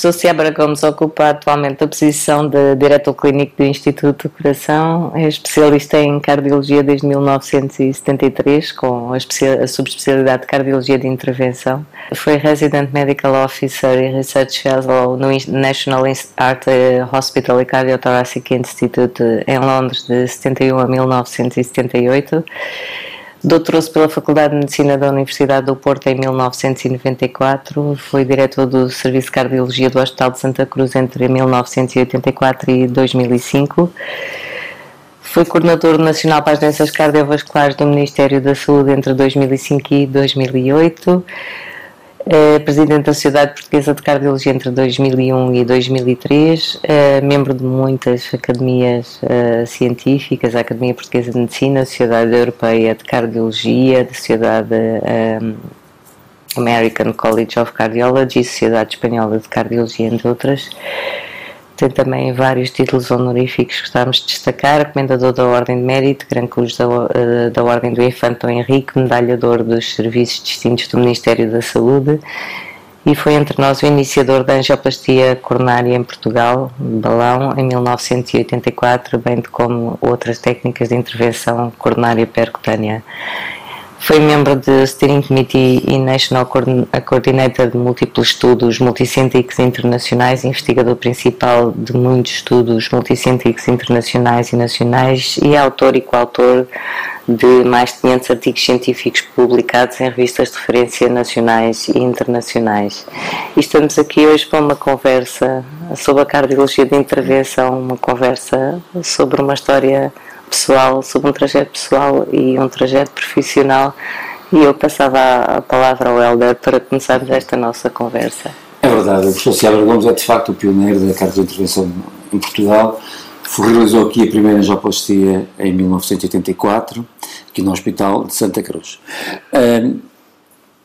professor Seabra Gomes ocupa atualmente a posição de diretor clínico do Instituto do Coração, é especialista em cardiologia desde 1973, com a, a subespecialidade de cardiologia de intervenção. Foi Resident Medical Officer e Research Fellow no National Heart Hospital and Cardiothoracic Institute em Londres de 71 a 1978 Doutorou-se pela Faculdade de Medicina da Universidade do Porto em 1994, foi diretor do Serviço de Cardiologia do Hospital de Santa Cruz entre 1984 e 2005. Foi coordenador nacional para as doenças cardiovasculares do Ministério da Saúde entre 2005 e 2008 é presidente da Sociedade Portuguesa de Cardiologia entre 2001 e 2003, é membro de muitas academias uh, científicas, a Academia Portuguesa de Medicina, a Sociedade Europeia de Cardiologia, a Sociedade um, American College of Cardiology, Sociedade Espanhola de Cardiologia, entre outras. Tem também vários títulos honoríficos que gostávamos de destacar: Comendador da Ordem de Mérito, Gran Cruz da, eh, da Ordem do Infante Henrique, Medalhador dos Serviços Distintos do Ministério da Saúde e foi entre nós o iniciador da angioplastia coronária em Portugal, balão, em 1984, bem como outras técnicas de intervenção coronária percutânea. Foi membro do Steering Committee e National Coordinator de múltiplos estudos multicêntricos internacionais, investigador principal de muitos estudos multicêntricos internacionais e nacionais e autor e coautor de mais de 500 artigos científicos publicados em revistas de referência nacionais e internacionais. E estamos aqui hoje para uma conversa sobre a cardiologia de intervenção, uma conversa sobre uma história pessoal, sobre um trajeto pessoal e um trajeto profissional. E eu passava a palavra ao Helder para começarmos esta nossa conversa. É verdade, o professor Ciabra Gomes é de facto o pioneiro da intervenção em Portugal. Realizou aqui a primeira angioplastia em 1984, aqui no Hospital de Santa Cruz. Um,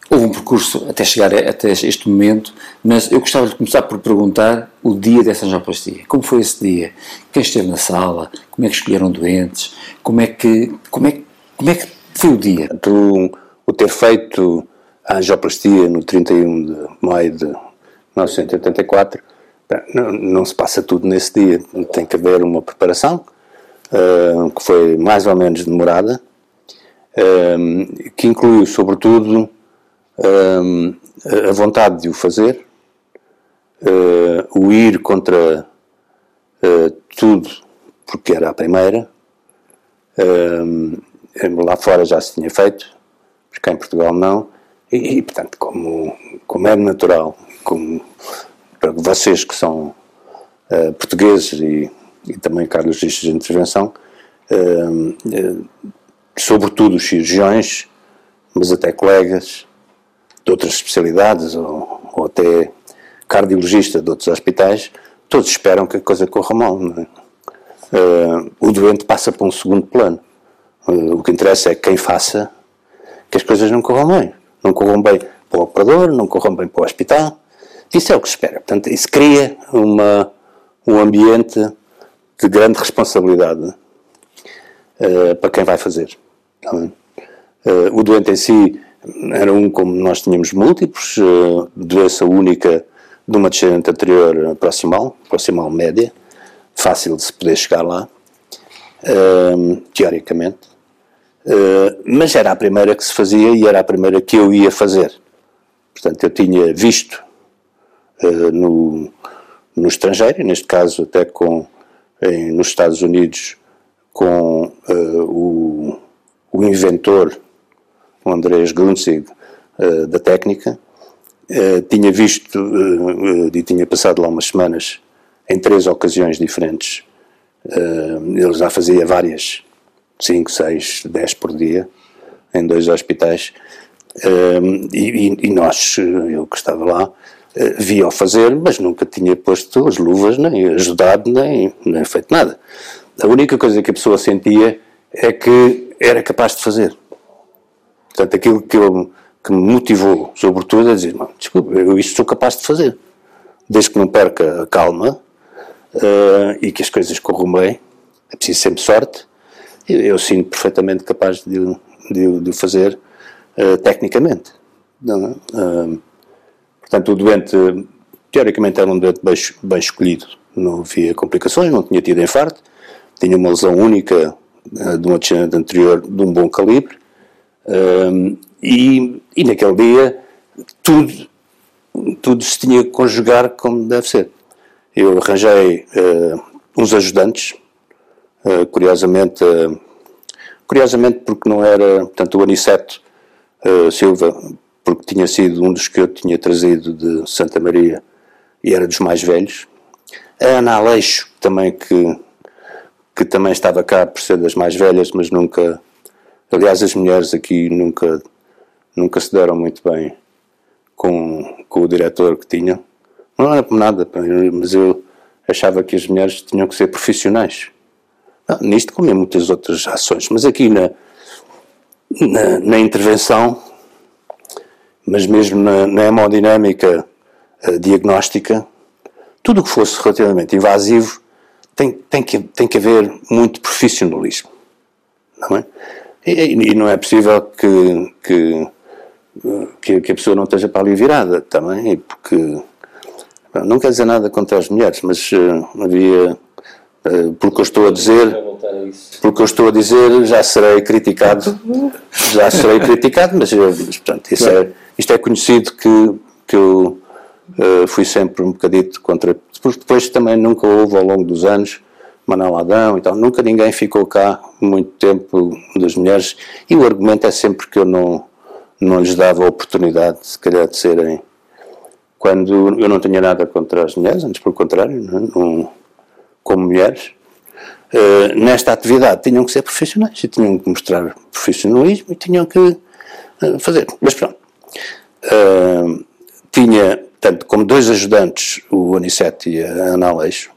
houve um percurso até chegar até este momento, mas eu gostava de começar por perguntar o dia dessa angioplastia. Como foi esse dia? Quem esteve na sala? Como é que escolheram doentes? Como é que, como é, como é que foi o dia? Tu, o ter feito a angioplastia no 31 de maio de 1984, não, não se passa tudo nesse dia. Tem que haver uma preparação, uh, que foi mais ou menos demorada, uh, que incluiu, sobretudo, uh, a vontade de o fazer, uh, o ir contra uh, tudo, porque era a primeira. lá fora já se tinha feito, mas cá em Portugal não. E, e portanto, como, como é natural, como para vocês que são uh, portugueses e, e também cardiologistas de intervenção, uh, sobretudo os cirurgiões, mas até colegas, de outras especialidades ou, ou até cardiologista de outros hospitais, todos esperam que a coisa corra mal. É? Uh, o doente passa para um segundo plano. Uh, o que interessa é quem faça que as coisas não corram bem. Não corram bem para o operador, não corram bem para o hospital. Isso é o que se espera. Portanto, isso cria uma, um ambiente de grande responsabilidade uh, para quem vai fazer. o doente em si era um como nós tínhamos múltiplos, uh, doença única de uma descendente anterior proximal, proximal média, fácil de se poder chegar lá, uh, teoricamente, uh, mas era a primeira que se fazia e era a primeira que eu ia fazer. Portanto, eu tinha visto no, no estrangeiro, neste caso até com, nos Estados Unidos, com o, o inventor o Andrés Grunzig, uh, da técnica. Uh, tinha visto uh, e tinha passado lá umas semanas em três ocasiões diferentes. ele já fazia várias, 5, 6, 10 por dia, em dois hospitais. E, e, nós, eu que estava lá, via-o fazer, mas nunca tinha posto as luvas, nem ajudado, nem, nem feito nada. A única coisa que a pessoa sentia é que era capaz de fazer. Portanto, aquilo que, eu, que me motivou, sobretudo, é dizer: desculpa, eu isto sou capaz de fazer. Desde que não perca a calma uh, e que as coisas corram bem, é preciso sempre sorte. Eu, eu sinto perfeitamente capaz de, de, de fazer uh, tecnicamente. Uh, portanto, o doente teoricamente era um doente bem, bem escolhido, não havia complicações, não tinha tido infarto, tinha uma lesão única de um acidente anterior de um bom calibre, uh, e, e naquele dia tudo, tudo se tinha que conjugar como deve ser. Eu arranjei uh, uns ajudantes, curiosamente, curiosamente porque não era, portanto, o Aniceto Silva, porque tinha sido um dos que eu tinha trazido de Santa Maria e era dos mais velhos. A Ana Aleixo, também que, que também estava cá por ser das mais velhas, mas nunca. Aliás, as mulheres aqui nunca, nunca se deram muito bem com, com o diretor que tinham. Não era por nada, mas eu achava que as mulheres tinham que ser profissionais. Não, nisto, como em muitas outras ações, mas aqui na, na, na intervenção mas mesmo na, na hemodinâmica diagnóstica, tudo o que fosse relativamente invasivo tem, tem, que, tem que haver muito profissionalismo. Não é? E, e não é possível que, que, que, que, a pessoa não esteja para ali virada também, porque não quer dizer nada contra as mulheres, mas uh, havia, uh, porque eu estou a dizer, porque eu estou a dizer, já serei criticado, já serei criticado, mas, mas portanto, isso é isto é conhecido que, que eu uh, fui sempre um bocadito contra. Porque depois também nunca houve ao longo dos anos Manuel Adão e tal, nunca ninguém ficou cá muito tempo das mulheres e o argumento é sempre que eu não, não lhes dava a oportunidade, se calhar, de serem. Quando eu não tinha nada contra as mulheres, antes pelo contrário, não, é? como mulheres, uh, nesta atividade tinham que ser profissionais e tinham que mostrar profissionalismo e tinham que uh, fazer. Mas pronto, Uh, tinha, tanto como dois ajudantes, o Aniceto e a Ana Aleixo.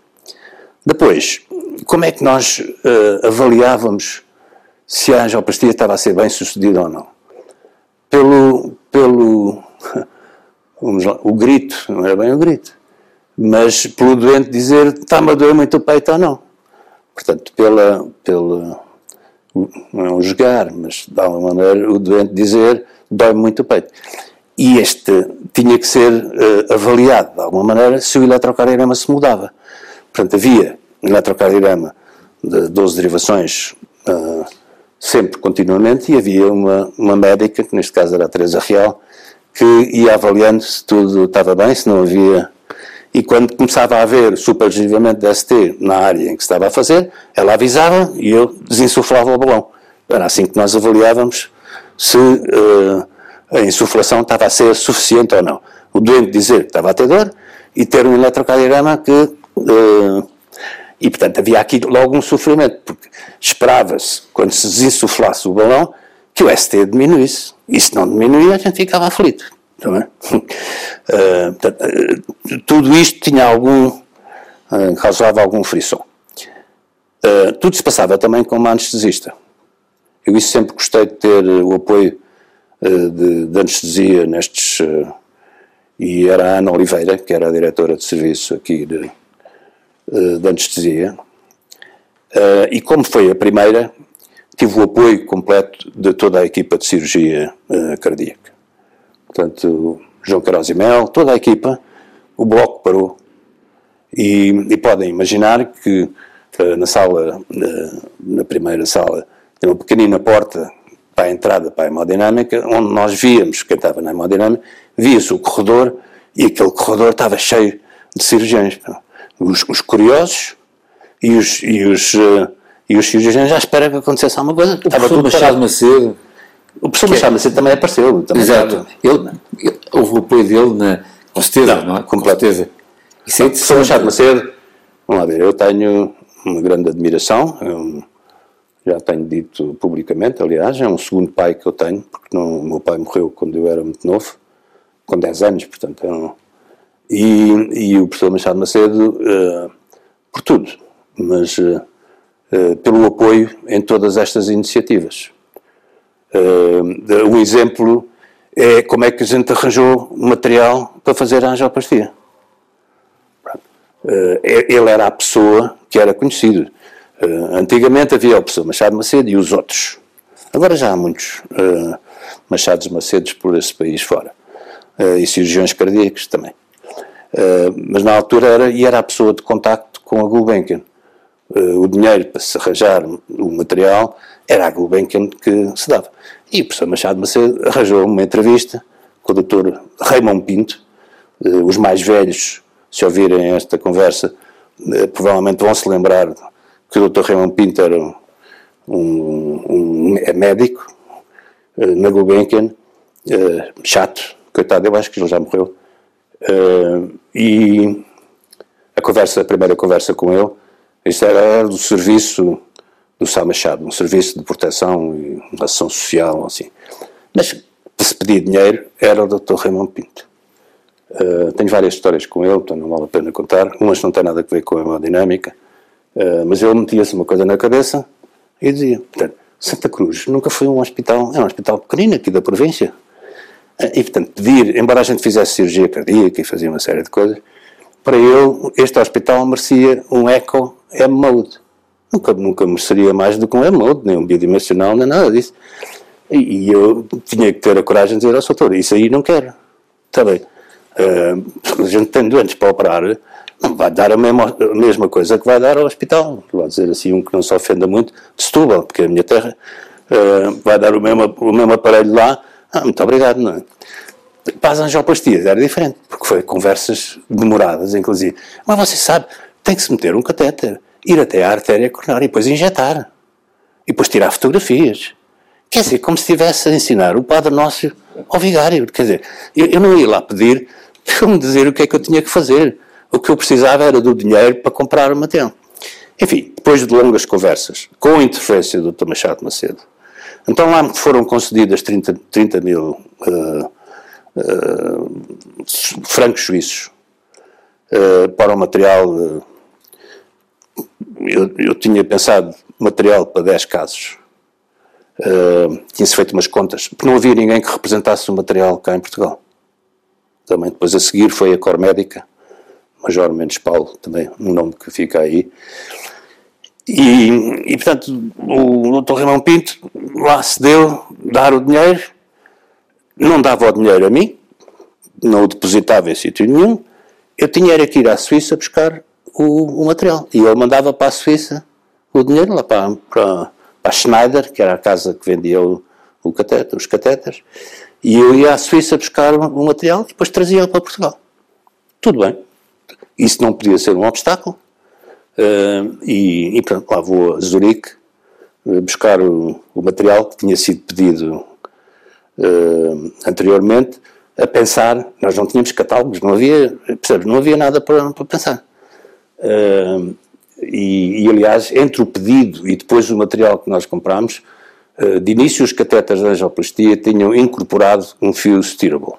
Depois, como é que nós uh, avaliávamos se a angioplastia estava a ser bem sucedida ou não? Pelo, pelo vamos lá, o grito, não era bem o grito, mas pelo doente dizer está-me a doer muito o peito ou não. Portanto, pela, pela não é um jogar, mas de alguma maneira o doente dizer dói muito o peito e este tinha que ser uh, avaliado de alguma maneira se o eletrocardiograma se mudava. Portanto, havia eletrocardiograma de 12 derivações uh, sempre, continuamente, e havia uma, uma médica, que neste caso era a Teresa Real, que ia avaliando se tudo estava bem, se não havia. E quando começava a haver superdeslivamento de ST na área em que estava a fazer, ela avisava e eu desinsuflava o balão. Era assim que nós avaliávamos se. Uh, a insuflação estava a ser suficiente ou não. O doente dizer que estava a ter dor e ter um eletrocardiograma que. Uh, e, portanto, havia aqui logo um sofrimento, porque esperava-se, quando se desinsuflasse o balão, que o ST diminuísse. E se não diminuía, a gente ficava aflito. Não é? Uh, portanto, uh, tudo isto tinha algum. causava algum frisson. tudo se passava também com uma anestesista. Eu isso sempre gostei de ter o apoio de, de anestesia nestes. E era a Ana Oliveira, que era a diretora de serviço aqui de, eh, de anestesia. E como foi a primeira, tive o apoio completo de toda a equipa de cirurgia cardíaca. Portanto, João Queiroz e Mel, toda a equipa, o bloco parou. E, e podem imaginar que na sala, na primeira sala, tem uma pequenina porta para a entrada para a hemodinâmica, onde nós víamos, quem estava na hemodinâmica, via-se o corredor e aquele corredor estava cheio de cirurgiões. Os, os curiosos e os, e, os, uh, e os cirurgiões já esperam que acontecesse alguma coisa. O estava tudo Machado Macedo. O professor Machado Macedo também apareceu. Também Exato. Ele, ele, houve o apoio dele na, com certeza, não, não é? Com certeza. Isso é o professor Machado Macedo, vamos lá ver, eu tenho uma grande admiração, é um, já tenho dito publicamente, aliás, é um segundo pai que eu tenho, porque não, o meu pai morreu quando eu era muito novo, com 10 anos, portanto, é um, e, e o professor Machado Macedo, uh, por tudo, mas uh, uh, pelo apoio em todas estas iniciativas. um exemplo é como é que a gente arranjou material para fazer a angioplastia. ele era a pessoa que era conhecido. Antigamente havia o professor Machado Macedo e os outros. Agora já há muitos Machados Macedos por esse país fora. E cirurgiões cardíacos também. Uh, mas na altura era, e era a pessoa de contacto com a Gulbenkian. Uh, o dinheiro para se arranjar o material era a Gulbenkian que se dava. E o professor Machado Macedo arranjou uma entrevista com o Dr. Raymond Pinto. Uh, os mais velhos, se ouvirem esta conversa, provavelmente vão se lembrar que o Dr. Raymond Pinto era um, um, um é médico na Gulbenkian, chato, coitado, eu acho que ele já morreu Uh, e a conversa, a primeira conversa com ele, isto era, do serviço do Sá Machado, um serviço de proteção e ação social, assim. Mas se pedir dinheiro era o Dr. Raymond Pinto. Uh, tenho várias histórias com ele, então não vale a pena contar. Umas não têm nada a ver com a hemodinâmica, uh, mas ele metia-se uma coisa na cabeça e dizia: Santa Cruz nunca foi um hospital, é um hospital pequenino aqui da província. E, portanto, pedir, embora a gente fizesse cirurgia cardíaca e fazia uma série de coisas, para ele, este hospital merecia um eco M-Mode. Nunca, nunca mereceria mais do que um M-Mode, nem um bidimensional, nem nada disso. E, e, eu tinha que ter a coragem de dizer ao doutor, isso aí não quero. Está bem. Uh, a gente tem doentes para operar, não vai dar a mesma, a mesma coisa que vai dar ao hospital. Vou dizer assim, um que não se ofenda muito, de Setúbal, porque é a minha terra, uh, vai dar o mesmo, o mesmo aparelho lá ah, muito obrigado, não é? Para as angioplastias era diferente, porque foi conversas demoradas, inclusive. Mas você sabe, tem que se meter um catéter, ir até à artéria coronária e depois injetar. E depois tirar fotografias. Quer dizer, como se estivesse a ensinar o Padre Nosso ao vigário. Quer dizer, eu, eu não ia lá pedir para me dizer o que é que eu tinha que fazer. O que eu precisava era do dinheiro para comprar o material. Enfim, depois de longas conversas, com a interferência do Dr. Machado Macedo, então lá foram concedidas 30, 30 mil uh, uh, francos suíços uh, para o material. Eu, eu, tinha pensado material para 10 casos. Tinha-se feito umas contas, porque não havia ninguém que representasse o material cá em Portugal. Também depois a seguir foi a Cor Médica, Major Mendes Paulo, também um nome que fica aí. E, e portanto, o Dr. Raimão Pinto lá se deu dar o dinheiro, não dava o dinheiro a mim, não o depositava em sítio nenhum, eu tinha era que ir à Suíça buscar o, o material. E ele mandava para a Suíça o dinheiro, lá para, para, para a Schneider, que era a casa que vendia o, o os catéteres, e eu ia à Suíça buscar o, o material e depois trazia para Portugal. Tudo bem. Isso não podia ser um obstáculo. Uh, e, e pronto, lá vou a Zurique uh, buscar o, o, material que tinha sido pedido uh, anteriormente, a pensar, nós não tínhamos catálogos, não havia, percebes, não havia nada para, para pensar. E, e, aliás, entre o pedido e depois o material que nós comprámos, de início os catetas da angioplastia tinham incorporado um fio steerable.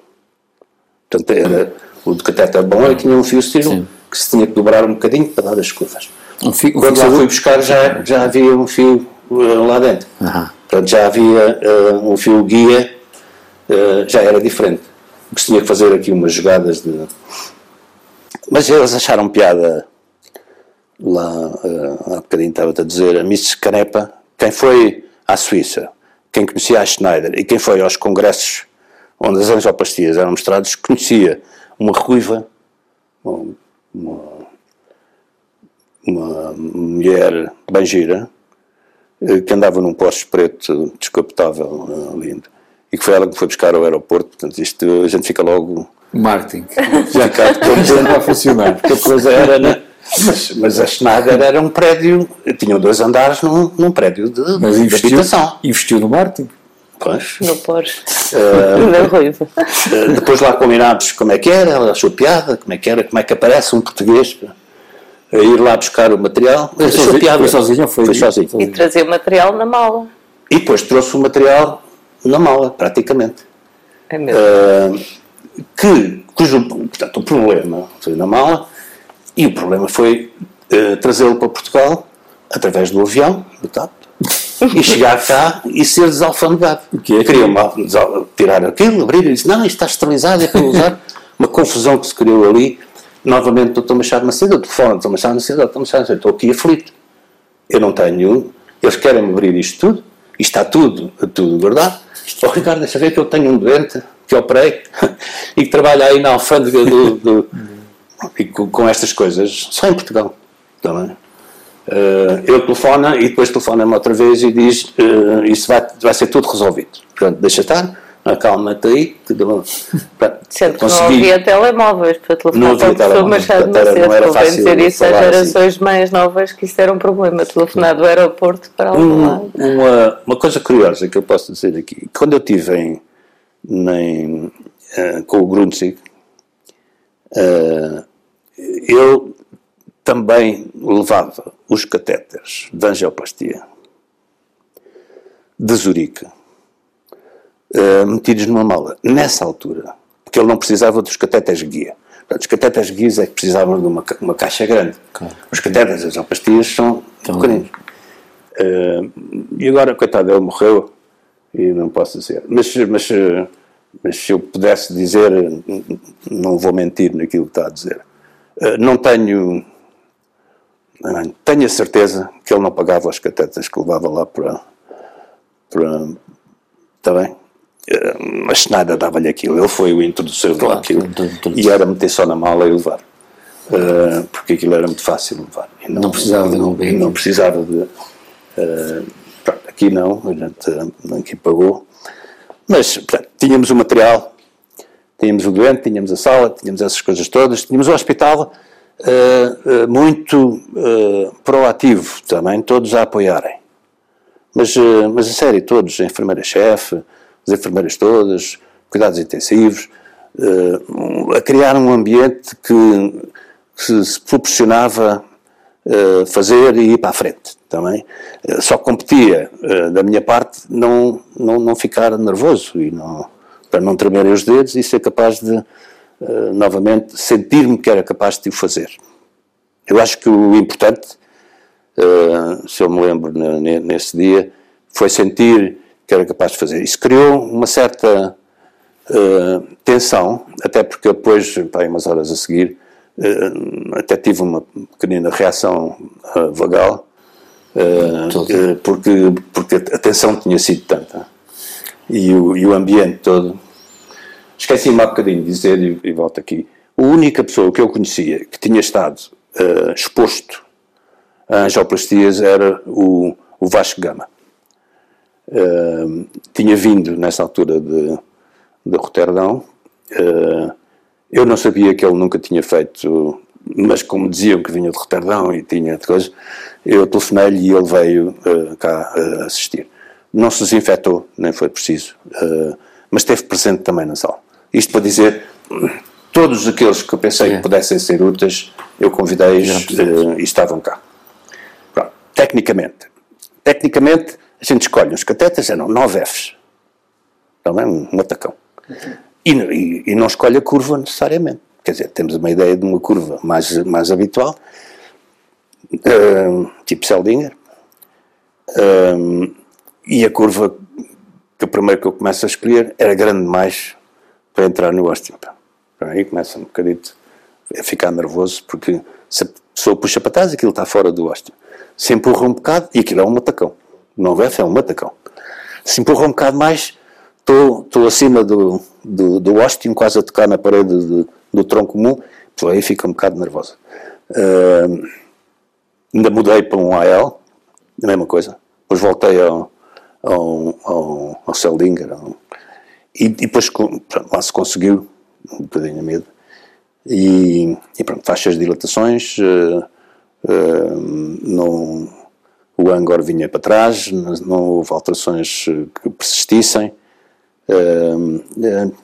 Portanto, era, o de cateter bom era que tinha um fio steerable. Sim que se tinha que dobrar um bocadinho para dar as curvas. Um fio, Quando lá fui buscar já, já havia um fio uh, lá dentro. Uhum. Portanto, já havia uh, um fio guia, uh, já era diferente. Porque se tinha que fazer aqui umas jogadas de... Mas eles acharam piada lá, uh, há bocadinho estava-te a dizer, a Miss Canepa, quem foi à Suíça, quem conhecia a Schneider e quem foi aos congressos onde as angioplastias eram mostradas, conhecia uma ruiva, uma, uma mulher bem gira eh, que andava num Porsche preto descapotável, eh, lindo, e que foi ela que foi buscar ao aeroporto. Portanto, isto a gente fica logo. Marketing. Já cá contente a funcionar. Porque a coisa era. Né? Mas, mas a Schneider era um prédio, tinham dois andares num, num prédio de, mas de investiu, habitação. Investiu no marketing. Pois. No Porsche. Uh, Ruiva. Uh, depois lá combinámos como é que era, ela achou piada, como é que era, como é que aparece um português a ir lá buscar o material. Foi achou piada. Foi sozinho, foi, foi sozinho. E trazer o material na mala. E depois trouxe o material na mala, praticamente. É mesmo. Uh, que, cujo, portanto, o problema foi na mala e o problema foi uh, trazê-lo para Portugal através do avião, do TAP, e chegar cá e ser desalfanegado. O quê? Queriam tirar aquilo, abrir e disse: Não, isto está esterilizado, é para usar. Uma confusão que se criou ali. Novamente, Dr. Machado Macedo, telefone do Dr. Machado Macedo, Dr. Machado Macedo, estou aqui aflito. Eu não tenho. Eles querem abrir isto tudo, e está tudo, tudo guardado. Oh, Ricardo, deixa ver que eu tenho um doente que operei e que trabalha aí na alfândega do, do, e com, com estas coisas, só em Portugal, também. Uh, ele telefona e depois telefona-me outra vez e diz uh, isso vai, vai ser tudo resolvido. Portanto, deixa estar, acalma-te aí, tudo bom. Sendo que não havia telemóveis para telefonar para o professor Machado Macedo, convém dizer isso às gerações assim. mais novas que isso era um problema, telefonar do aeroporto para algum um, lado. Uma, uma coisa curiosa que eu posso dizer aqui, quando eu estive em, em uh, com o Grunzig, eu também levava os catéteres de angioplastia de Zurique uh, metidos numa mala. Nessa altura, porque ele não precisava dos catéteres guia. Os catéteres guias é que precisavam de uma, uma caixa grande. Claro. Os catéteres das angioplastia são então, pequeninos. Uh, e agora, coitado, ele morreu e não posso dizer. Mas, mas, mas se eu pudesse dizer, não vou mentir naquilo que está a dizer. Uh, não tenho tenho a certeza que ele não pagava os catetas que levava lá para. para está bem? Eh, mas nada dava-lhe aquilo. Ele foi o introdutor claro, daquilo. E era meter só na mala e levar. Uh, porque aquilo era muito fácil de levar. Não, não, precisava de não bem. Não precisava de. Uh, pronto, aqui não, a gente aqui pagou. Mas pronto, tínhamos o material, tínhamos o doente, tínhamos a sala, tínhamos essas coisas todas, tínhamos o hospital uh, muito uh, proativo também, todos a apoiarem. Mas, mas a sério, todos, a enfermeira-chefe, as enfermeiras todas, cuidados intensivos, a criar um ambiente que, que se proporcionava fazer e ir para a frente também. Só competia, da minha parte, não, não, não ficar nervoso e não, para não tremerem os dedos e ser capaz de eh, novamente, sentir-me que era capaz de o fazer. Eu acho que o importante, uh, se eu me lembro nesse dia, foi sentir que era capaz de fazer. Isso criou uma certa uh, tensão, até porque depois, pá, umas horas a seguir, até tive uma pequenina reação vagal, porque, porque a tensão tinha sido tanta. E o, e o ambiente todo Esqueci-me há bocadinho de dizer, e, e, volto aqui, a única pessoa que eu conhecia que tinha estado uh, exposto a angioplastias era o, o Vasco Gama. Uh, tinha vindo nessa altura de, de Roterdão. Uh, eu não sabia que ele nunca tinha feito, mas como diziam que vinha de Roterdão e tinha de coisas, eu telefonei-lhe e ele veio uh, cá assistir. Não se desinfetou, nem foi preciso, mas esteve presente também na sala. Isto para dizer, todos aqueles que eu pensei é. que pudessem ser úteis, eu convidei-os uh, e estavam cá. Pronto. Tecnicamente, tecnicamente, a gente escolhe os catetas, eram 9 Fs. Também um, um atacão. E, e, e, não escolhe a curva necessariamente. Quer dizer, temos uma ideia de uma curva mais, mais habitual, uh, tipo Seldinger, uh, e a curva que o primeiro que eu começo a escolher era grande demais para entrar no Austin. Aí começa um bocadito a ficar nervoso, porque se a pessoa puxa para trás, aquilo está fora do Austin. Se empurra um bocado, e aquilo é um matacão. Não VF é um matacão. Se empurra um bocado mais, estou, acima do, do, do Austin, quase a tocar na parede do, do tronco comum, então aí fica um bocado nervosa. Uh, ainda mudei para um AL, a mesma coisa. Depois voltei ao, ao, ao, ao Seldinger, ao, e, e depois pronto, lá se conseguiu, um bocadinho medo, e, e pronto, faixas de dilatações, uh, uh, não, o Angor vinha para trás, não houve alterações que persistissem. Uh,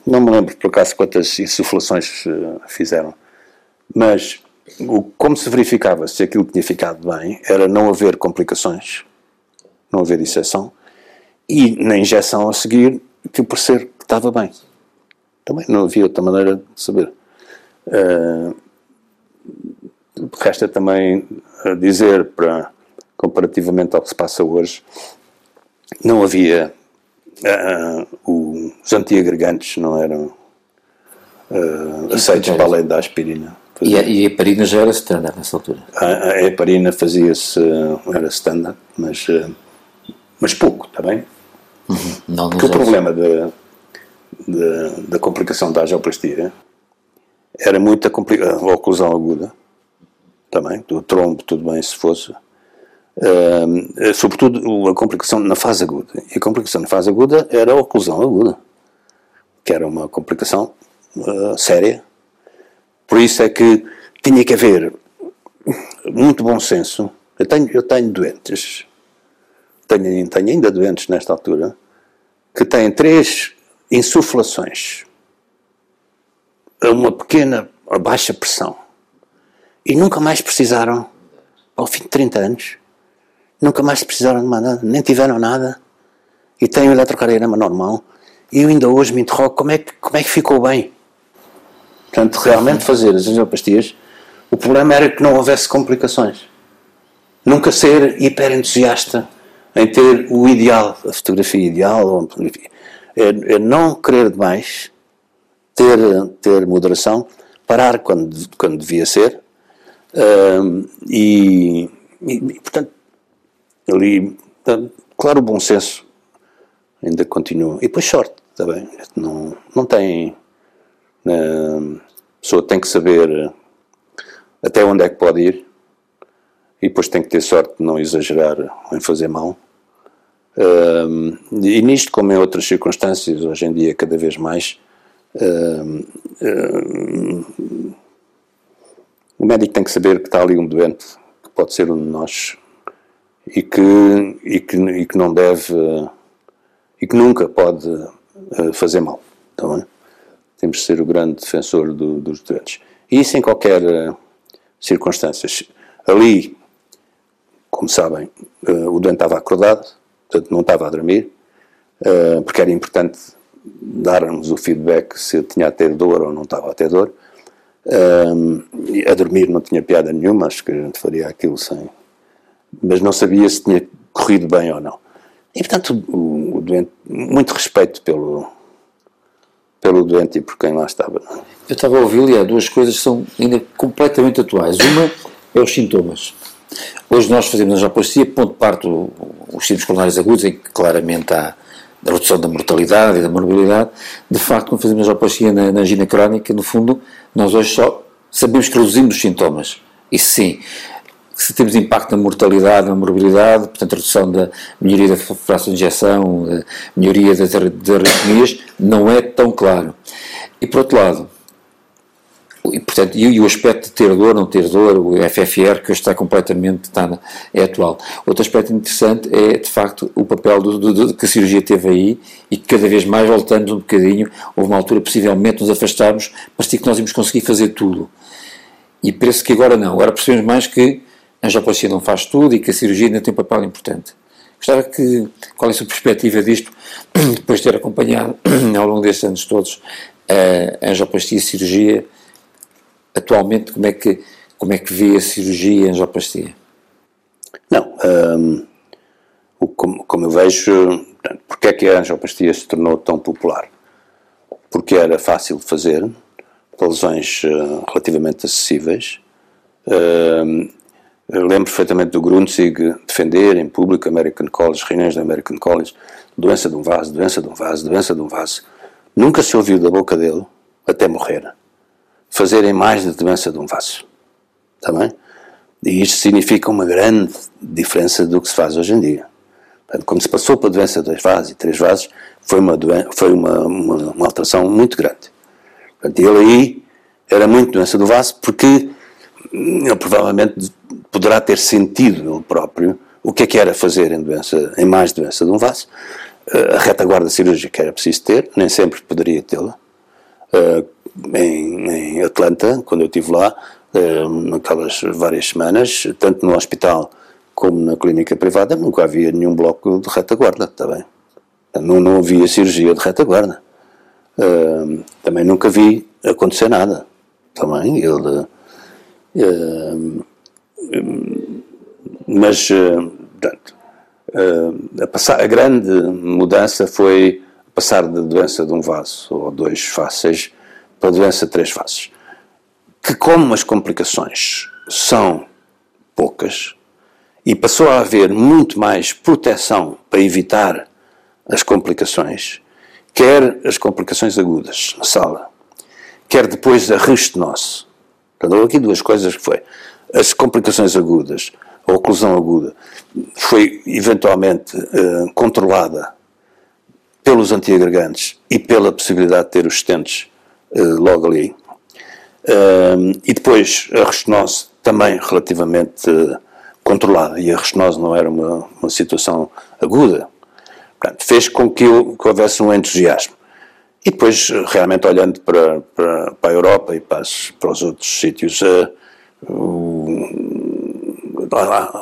não me lembro por acaso quantas insuflações fizeram, mas o, como se verificava se aquilo tinha ficado bem era não haver complicações, não haver disseção, e na injeção a seguir que parecer estava bem. Também não havia outra maneira de saber. Uh, resta também dizer, para, comparativamente ao que se passa hoje, não havia. Uh, os antiagregantes não eram uh, aceitos para além da aspirina. E a, e a, heparina já era standard nessa altura? A, a heparina fazia-se, era standard, mas, mas pouco, está bem? Uhum. Não, Porque o problema de, da complicação da geoplastia era muita a oclusão aguda, também, do trombo, tudo bem se fosse. Uh, sobretudo a complicação na fase aguda. E a complicação na fase aguda era a oclusão aguda, que era uma complicação uh, séria. Por isso é que tinha que haver muito bom senso. Eu tenho, eu tenho doentes, tenho, tenho ainda doentes nesta altura, que têm três insuflações a uma pequena, a baixa pressão e nunca mais precisaram, ao fim de 30 anos, nunca mais precisaram de nada, nem tiveram nada e têm o eletrocardiograma normal. E eu ainda hoje me interrogo como é que, como é que ficou bem. Portanto, realmente fazer as angioplastias, o problema era que não houvesse complicações. Nunca ser hiper entusiasta em ter o ideal, a fotografia ideal, ou é, é não querer demais, ter, ter moderação, parar quando, quando devia ser, e, e, portanto, ali, claro, o bom senso ainda continua. E depois sorte também. Não, não tem. Uh, a pessoa tem que saber até onde é que pode ir e depois tem que ter sorte de não exagerar em fazer mal. E nisto, como em outras circunstâncias, hoje em dia, cada vez mais, o médico tem que saber que está ali um doente, que pode ser um de nós, e que, e que, e que não deve, e que nunca pode fazer mal. Então, temos de ser o grande defensor do, dos doentes. E isso em qualquer circunstância. Ali, como sabem, o doente estava acordado, portanto não estava a dormir, uh, porque era importante darmos o feedback se tinha a ter dor ou não estava a ter dor. Uh, a dormir não tinha piada nenhuma, acho que a gente faria aquilo sem. Mas não sabia se tinha corrido bem ou não. E portanto, o, o doente, muito respeito pelo, pelo doente e por quem lá estava. Eu estava a ouvir e há duas coisas que são ainda completamente atuais. Uma é os sintomas. Hoje nós fazemos angioplastia, ponto de parte os síndromes coronários agudos, em que claramente há a redução da mortalidade e da morbilidade. De facto, quando fazemos angioplastia na, na angina crónica, no fundo, nós hoje só sabemos que reduzimos os sintomas. Isso sim. Se temos impacto na mortalidade, na morbilidade, portanto, redução da melhoria da fração de injeção, melhoria das arritmias, não é tão claro. E por outro lado, e, portanto, e, e, o aspecto de ter dor, não ter dor, o FFR, que hoje está completamente está é atual. Outro aspecto interessante é, de facto, o papel do, do, do, que a cirurgia teve aí e que cada vez mais voltamos um bocadinho, houve uma altura possivelmente nos afastarmos, mas que nós íamos conseguir fazer tudo. E parece que agora não. Agora percebemos mais que a angioplastia não faz tudo e que a cirurgia ainda tem um papel importante. Gostava que, qual é a sua perspectiva disto, depois de ter acompanhado ao longo destes anos todos a angioplastia e a cirurgia, atualmente como é que, como é que vê a cirurgia e a angioplastia? Não, um, como, como, eu vejo, porque é que a angioplastia se tornou tão popular? Porque era fácil de fazer, para lesões uh, relativamente acessíveis. Uh, lembro perfeitamente do Grunzig defender em público American College, reuniões da American College, doença de um vaso, doença de um vaso, doença de um vaso. Nunca se ouviu da boca dele até morrer fazerem mais da doença de um vaso. Está bem? E isto significa uma grande diferença do que se faz hoje em dia. Quando se passou para doença de dois vasos e três vasos, foi uma, foi uma, uma, uma alteração muito grande. Portanto, ele aí era muito doença do vaso porque ele provavelmente poderá ter sentido ele próprio o que é que era fazer em, doença, em mais doença de um vaso. A retaguarda cirúrgica era preciso ter, nem sempre poderia tê-la. Uh, em, em, Atlanta, quando eu estive lá, uh, naquelas várias semanas, tanto no hospital como na clínica privada, nunca havia nenhum bloco de retaguarda, está bem? Não, não havia cirurgia de retaguarda. Uh, também nunca vi acontecer nada. Também ele. Uh, mas, portanto, a, passar, a grande mudança foi passar da doença de um vaso ou dois fáceis para a doença de três faces. Que, como as complicações são poucas e passou a haver muito mais proteção para evitar as complicações, quer as complicações agudas na sala, quer depois a restenose. Portanto, houve aqui duas coisas que foi as complicações agudas, a oclusão aguda, foi eventualmente uh, controlada pelos antiagregantes e pela possibilidade de ter os estentes uh, logo ali. Uh, e depois a restenose também relativamente uh, controlada, e a restenose não era uma, uma situação aguda. Portanto, fez com que, que houvesse um entusiasmo. E depois, realmente, olhando para, para, para a Europa e para, as, para os outros sítios, uh,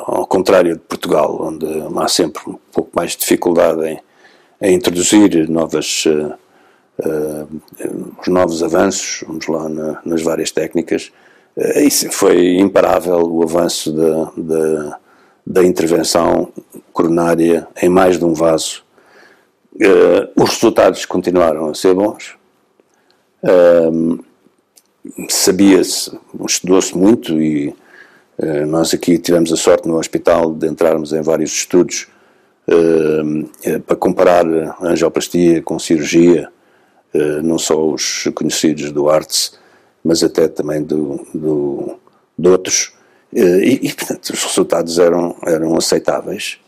ao contrário de Portugal, onde há sempre um pouco mais de dificuldade em, em introduzir novas, uh, uh, os novos avanços, vamos lá, na, nas várias técnicas, isso foi imparável o avanço da, da, da intervenção coronária em mais de um vaso. os resultados continuaram a ser bons. Sabia-se, estudou-se muito e nós aqui tivemos a sorte no hospital de entrarmos em vários estudos para comparar angioplastia com cirurgia, não só os conhecidos do ARTS, mas até também do, do, de outros, e, e, portanto os resultados eram, eram aceitáveis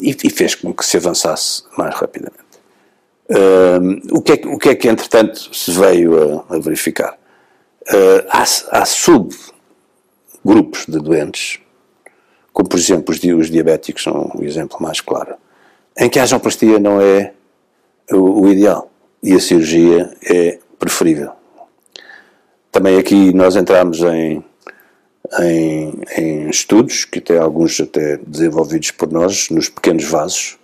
e, e, fez com que se avançasse mais rapidamente. o, que é, o que é que entretanto se veio a, a verificar? há, há sub grupos de doentes, como por exemplo os, os diabéticos são o exemplo mais claro, em que a angioplastia não é o, o ideal e a cirurgia é preferível. Também aqui nós entramos em, em, em, estudos, que até alguns até desenvolvidos por nós, nos pequenos vasos,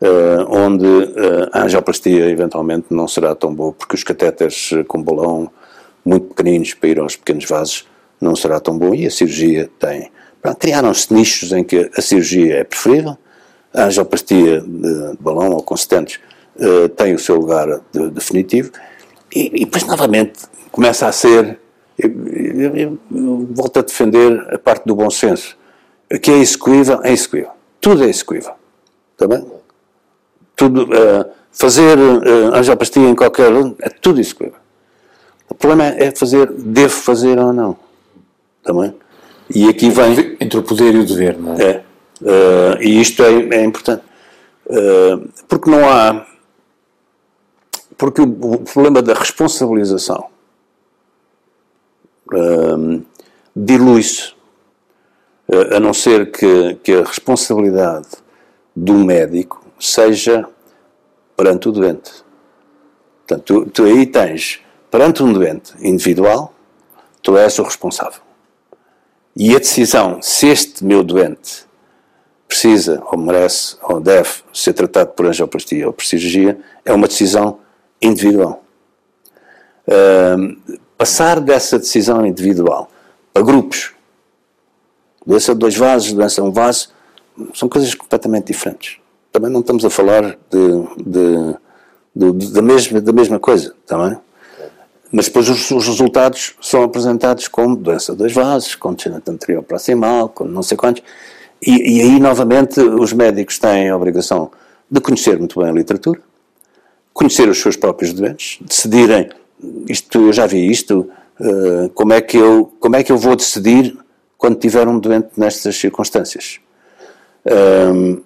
uh, onde uh, a angioplastia eventualmente não será tão boa, porque os catéteres com balão muito pequeninos para ir aos pequenos vasos não será tão bom e a cirurgia tem. Criaram-se nichos em que a cirurgia é preferível, a angioplastia de balão ou constantes uh, tem o seu lugar de, definitivo e, e depois novamente começa a ser, eu, eu, eu, eu, volto a defender a parte do bom senso, que é execuível, é execuível. Tudo é execuível. Está bem? Tudo, uh, fazer uh, angioplastia em qualquer é tudo execuível. O problema é fazer, devo fazer ou não também. E aqui vem. Entre o poder e o dever, não é? É. Uh, e isto é, é importante. Uh, porque não há. Porque o, o problema da responsabilização uh, dilui-se, a não ser que, que a responsabilidade do médico seja perante o doente. Portanto, tu, tu aí tens, perante um doente individual, tu és o responsável. E a decisão se este meu doente precisa, ou merece, ou deve ser tratado por angioplastia ou por cirurgia, é uma decisão individual. Uh, passar dessa decisão individual para grupos, doença de dois vasos, doença de um vaso, são coisas completamente diferentes. Também não estamos a falar de, de, de, de da, mesma, da mesma coisa, também. Mas depois os, os, resultados são apresentados como doença dos vasos, com descendente anterior proximal, com não sei quantos. E, e, aí, novamente, os médicos têm a obrigação de conhecer muito bem a literatura, conhecer os seus próprios doentes, decidirem, isto, eu já vi isto, uh, como, é que eu, como é que eu vou decidir quando tiver um doente nestas circunstâncias. Um,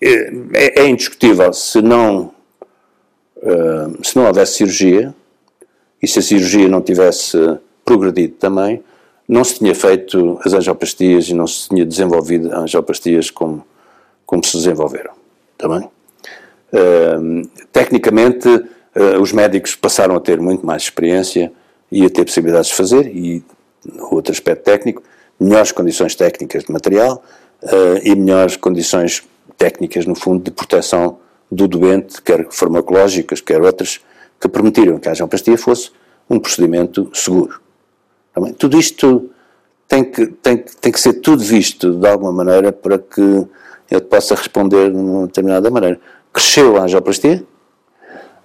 é, é, indiscutível, se não, uh, se não houvesse cirurgia, e se a cirurgia não tivesse progredido também, não se tinha feito as angioplastias e não se tinha desenvolvido as angioplastias como, como se desenvolveram. Também. Uh, tecnicamente, uh, os médicos passaram a ter muito mais experiência e a ter possibilidades de fazer, e outro aspecto técnico, melhores condições técnicas de material uh, e melhores condições técnicas, no fundo, de proteção do doente, quer farmacológicas, quer outras, que permitiram que a angioplastia fosse um procedimento seguro. Também, tudo isto tem que, tem, tem que ser tudo visto de alguma maneira para que ele possa responder de uma determinada maneira. Cresceu a angioplastia,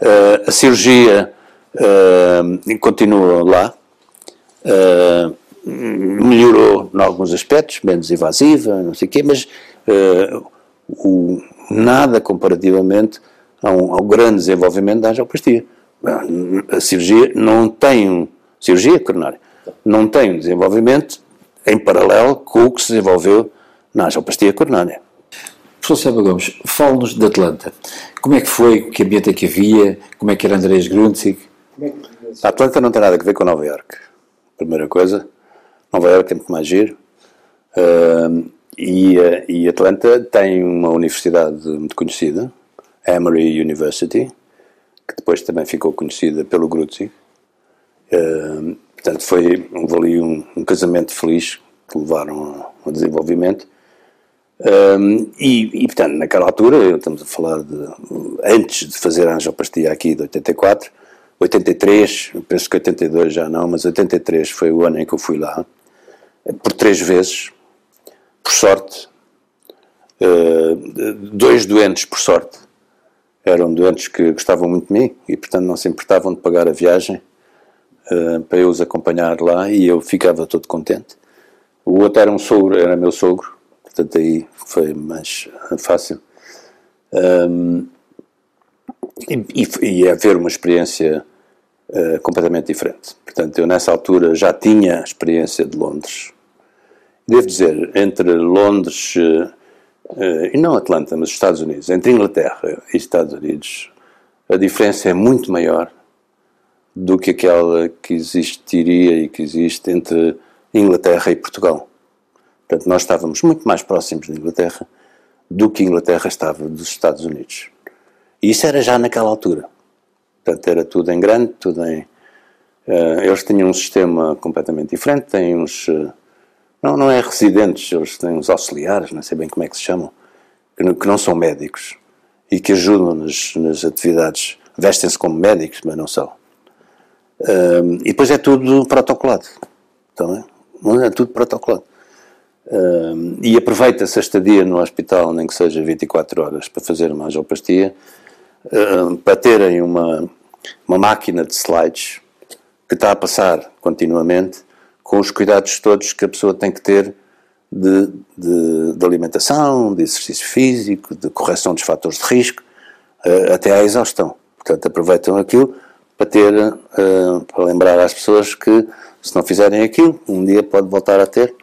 uh, a cirurgia uh, continua lá, uh, melhorou em alguns aspectos, menos invasiva, não sei o quê, mas o, nada comparativamente ao, ao grande desenvolvimento da angioplastia A cirurgia não tem, cirurgia coronária, não tem um desenvolvimento em paralelo com o que se desenvolveu na angioplastia coronária. Professor Seba Gomes, fale-nos de Atlanta. Como é que foi, que ambiente é que havia, como é que era Andrés Grunzig? A Atlanta não tem nada a ver com Nova York. Primeira coisa, Nova York é muito mais giro. Uh, e, uh, e Atlanta tem uma universidade muito conhecida, Emory University, que depois também ficou conhecida pelo Gruzzi. Uh, portanto, foi houve ali um, um, casamento feliz que levaram ao desenvolvimento. Um, e, e, portanto, naquela altura, estamos a falar de antes de fazer a angioplastia aqui de 84, 83, penso que 82 já não, mas 83 foi o ano em que eu fui lá, por três vezes, por sorte, uh, dois doentes, por sorte, eram doentes que gostavam muito de mim e, portanto, não se importavam de pagar a viagem uh, para eu os acompanhar lá e eu ficava todo contente. O outro era um sogro, era meu sogro, portanto, aí foi mais fácil. Um, e, e, haver uma experiência uh, completamente diferente. Portanto, eu nessa altura já tinha a experiência de Londres. Devo dizer, entre Londres uh, e não Atlanta, mas Estados Unidos, entre Inglaterra e Estados Unidos, a diferença é muito maior do que aquela que existiria e que existe entre Inglaterra e Portugal. Portanto, nós estávamos muito mais próximos da Inglaterra do que a Inglaterra estava dos Estados Unidos. E isso era já naquela altura. Portanto, era tudo em grande, tudo em. Uh, eles tinham um sistema completamente diferente, têm uns. Uh, não, não é residentes, eles têm uns auxiliares, não sei bem como é que se chamam, que não, que não são médicos e que ajudam nas, nas atividades. Vestem-se como médicos, mas não são. Uh, e depois é tudo protocolado. Também. É tudo protocolado. Uh, e aproveita-se a estadia no hospital, nem que seja 24 horas, para fazer uma angioplastia, uh, para terem uma, uma máquina de slides que está a passar continuamente com os cuidados todos que a pessoa tem que ter de, de, de alimentação, de exercício físico, de correção dos fatores de risco, uh, até à exaustão. Portanto, aproveitam aquilo para ter, uh, para lembrar às pessoas que se não fizerem aquilo, um dia pode voltar a ter.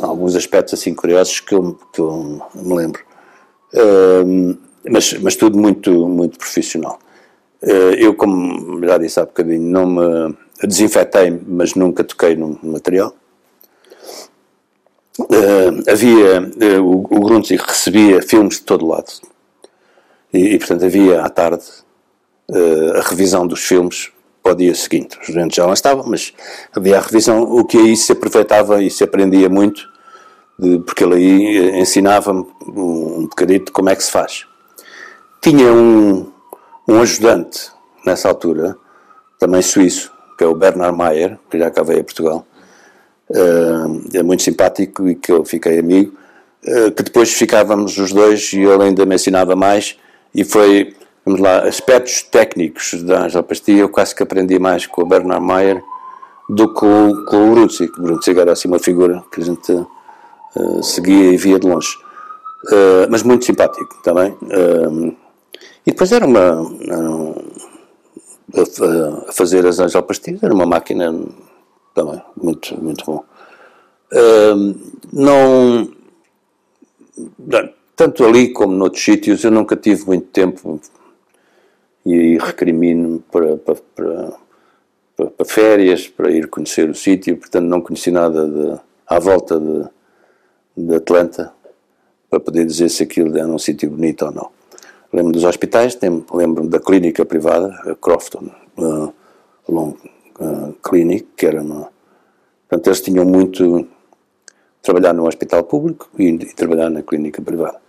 Alguns aspectos assim curiosos que eu, que eu me lembro. Uh, mas, mas tudo muito, muito profissional. Uh, eu, como já disse há bocadinho, não me desinfetei, mas nunca toquei no material. Uh, havia, uh, o, o Grunzig recebia filmes de todo lado e, e portanto havia à tarde a revisão dos filmes para o dia seguinte. Os doentes já lá estavam, mas havia a revisão, o que aí se aproveitava e se aprendia muito, de, porque ele aí ensinava-me um, bocadito como é que se faz. Tinha um, um ajudante nessa altura, também suíço, que é o Bernard Mayer, que já cá veio a Portugal, uh, é muito simpático e que eu fiquei amigo, uh, que depois ficávamos os dois e ele ainda me ensinava mais e foi vamos lá, aspectos técnicos da angioplastia, eu quase que aprendi mais com o Bernard Mayer do que com, com o Brunzig. O Brunzig era assim uma figura que a gente uh, seguia e via de longe. Uh, mas muito simpático também. Uh, e depois era uma. Era um, a, a, fazer as angioplastias, era uma máquina também muito, muito bom. não. Tanto ali como noutros sítios, eu nunca tive muito tempo e recrimino para, para, para, para, férias, para ir conhecer o sítio, portanto não conheci nada de, à volta de, de Atlanta para poder dizer se aquilo era um sítio bonito ou não. Lembro dos hospitais, lembro da clínica privada, a Crofton uh, Long uh, Clinic, que era uma. Portanto, eles tinham muito trabalhar no hospital público e, e trabalhar na clínica privada.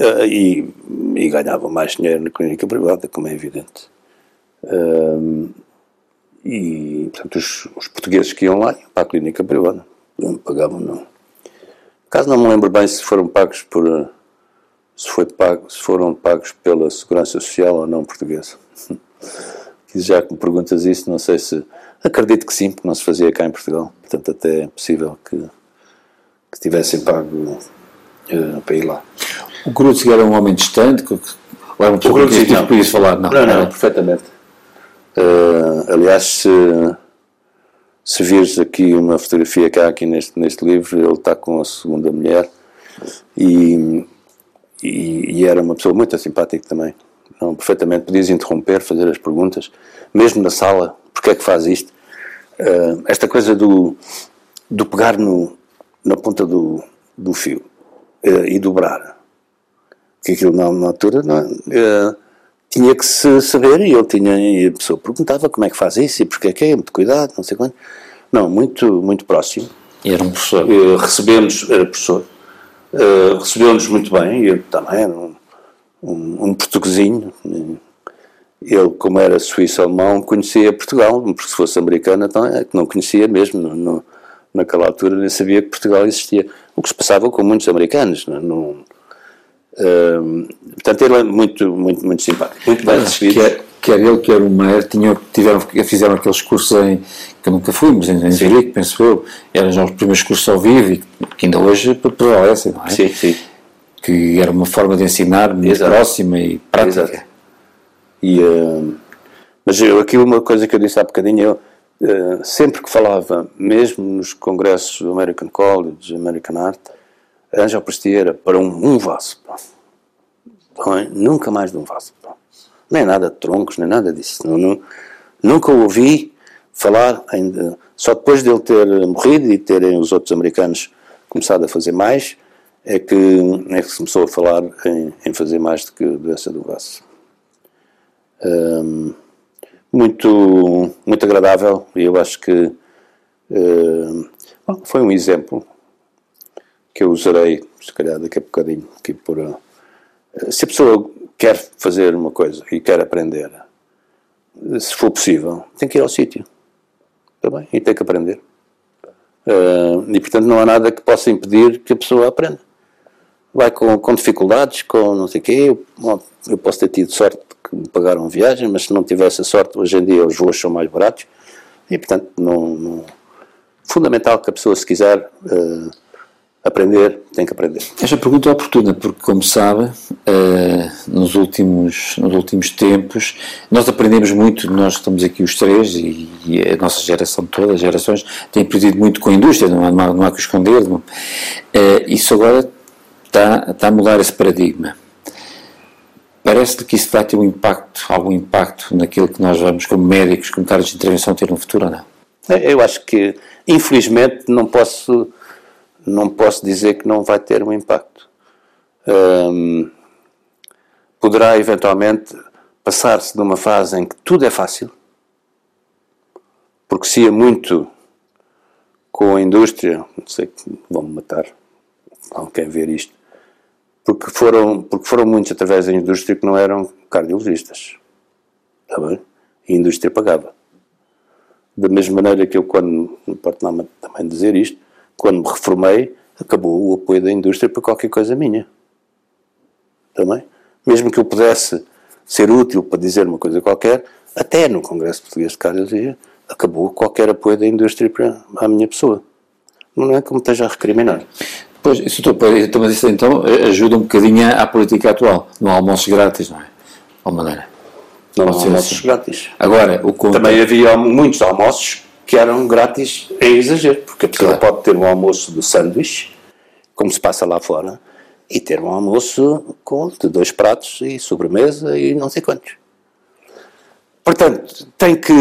Uh, e, e ganhavam mais dinheiro na clínica privada, como é evidente. Uh, e, portanto, os, os, portugueses que iam lá iam para a clínica privada, não pagavam, não. Caso não me lembro bem se foram pagos por. Se, foi pago, se foram pagos pela Segurança Social ou não portuguesa. Já que me perguntas isso, não sei se. Acredito que sim, porque não se fazia cá em Portugal. Portanto, até é possível que, que tivessem pago uh, para ir lá. O Cruzig era um homem distante? Ou era uma pessoa que podia falar? Não, não, não, perfeitamente. Uh, aliás, se, se vires aqui uma fotografia que há aqui neste, neste livro, ele está com a segunda mulher e, e, e era uma pessoa muito simpática também. Não, perfeitamente, podias interromper, fazer as perguntas, mesmo na sala, porque é que faz isto? Uh, esta coisa do, do pegar no, na ponta do, do fio uh, e dobrar, que aquilo na, na altura não, uh, tinha que se saber e ele tinha, e a pessoa perguntava como é que faz isso e porque é que é, muito cuidado, não sei quanto. Não, muito, muito próximo. E era um professor. recebemos, era professor, recebeu-nos muito bem, e eu também era um, um, um portuguesinho, ele, como era suíço-alemão, conhecia Portugal, porque se fosse americano, então é que não conhecia mesmo. No, no, naquela altura nem sabia que Portugal existia. O que se passava com muitos americanos. Não, não, uh, portanto, ele é muito, muito, muito simpático, muito bem recebido. Quer, quer ele, quer o Meyer, tinham, tiveram, fizeram aqueles cursos em, que nunca fui, mas em, em Zurique, penso eu, eram já os primeiros cursos ao vivo e que ainda hoje prevalecem, não é? Sim, sim. Que era uma forma de ensinar muito Exato. próxima e prática. Exato. E, uh, mas eu, aquilo, uma coisa que eu disse há bocadinho, eu, uh, sempre que falava, mesmo nos congressos do American College, American Art, Angel Prestia era para um, um vaso. É? Nunca mais de um vaso. Nem nada de troncos, nem nada disso. Não, não, nunca ouvi falar, só depois de ele ter morrido e terem os outros americanos começado a fazer mais, é que, é que se começou a falar em, em fazer mais do que doença do vaso muito, muito agradável e eu acho que bom, foi um exemplo que eu usarei, se calhar daqui a bocadinho, aqui por, uh, se a pessoa quer fazer uma coisa e quer aprender, se for possível, tem que ir ao sítio, está bem? E tem que aprender. Uh, e portanto não há nada que possa impedir que a pessoa aprenda. Vai com, com dificuldades, com não sei o quê, eu, eu posso ter tido sorte que me pagaram viagem, mas se não tivesse a sorte, hoje em dia os voos são mais baratos e, portanto, não, não fundamental que a pessoa, se quiser uh, aprender, tem que aprender. Esta pergunta é oportuna, porque, como sabe, uh, nos, últimos, nos últimos tempos, nós aprendemos muito, nós estamos aqui os três, e, a nossa geração toda, as gerações, tem aprendido muito com a indústria, não há, não há, que esconder. Não. Uh, isso agora está, está a mudar esse paradigma. Parece-lhe que isso vai ter um impacto, algum impacto naquilo que nós vamos, como médicos, como caras de intervenção, ter no futuro ou não? Eu acho que, infelizmente, não posso, não posso dizer que não vai ter um impacto. Hum, poderá, eventualmente, passar-se de uma fase em que tudo é fácil, porque se ia muito com a indústria, não sei, vão-me matar, alguém ver isto, porque foram, porque foram muitos através da indústria que não eram cardiologistas. Está bem? E a indústria pagava. Da mesma maneira que eu, quando, não importa também dizer isto, quando me reformei, acabou o apoio da indústria para qualquer coisa minha. Também. Mesmo que eu pudesse ser útil para dizer uma coisa qualquer, até no Congresso Português de Cardiologia, acabou qualquer apoio da indústria para a minha pessoa. Não é como esteja a recriminar. Pois, isso, então, mas isso então ajuda um bocadinho à política atual. Não há almoços grátis, não é? De maneira. Não há almoços assim. grátis. Agora, o conto... Também havia muitos almoços que eram grátis em exagero, porque a pessoa claro. pode ter um almoço de sanduíche, como se passa lá fora, e ter um almoço com de dois pratos e sobremesa e não sei quantos. Portanto, tem que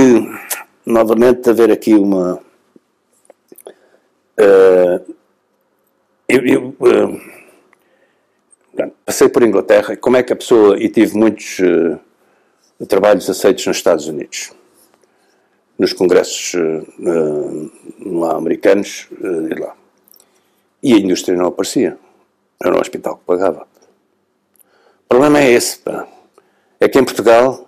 novamente haver aqui uma. Uh, eu, eu uh, passei por Inglaterra, como é que a pessoa, e tive muitos uh, trabalhos aceitos nos Estados Unidos, nos congressos uh, lá americanos e lá. E a indústria não aparecia. Era um hospital que pagava. O problema é esse, pá. É que em Portugal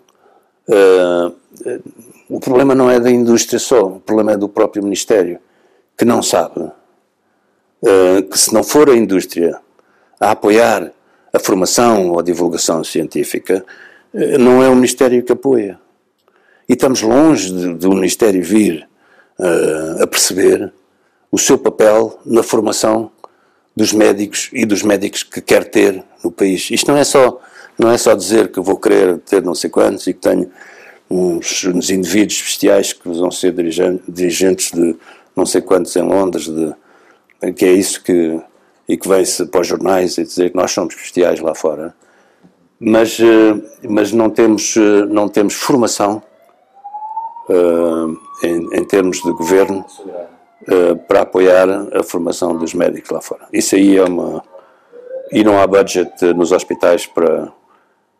o problema não é da indústria só, o problema é do próprio Ministério, que não sabe eh, que se não for a indústria a apoiar a formação ou a divulgação científica, eh, não é o Ministério que apoia. E estamos longe do Ministério vir uh, a perceber o seu papel na formação dos médicos e dos médicos que quer ter no país. Isto não é só não é só dizer que vou querer ter não sei quantos e que tenho uns, uns indivíduos bestiais que vão ser dirigentes de não sei quantos em Londres, de, que é isso que. e que vem-se para os jornais e dizer que nós somos bestiais lá fora. Mas, eh, mas não, temos, eh, não temos formação uh, em, em, termos de governo uh, para apoiar a formação dos médicos lá fora. Isso aí é uma. E não há budget nos hospitais para,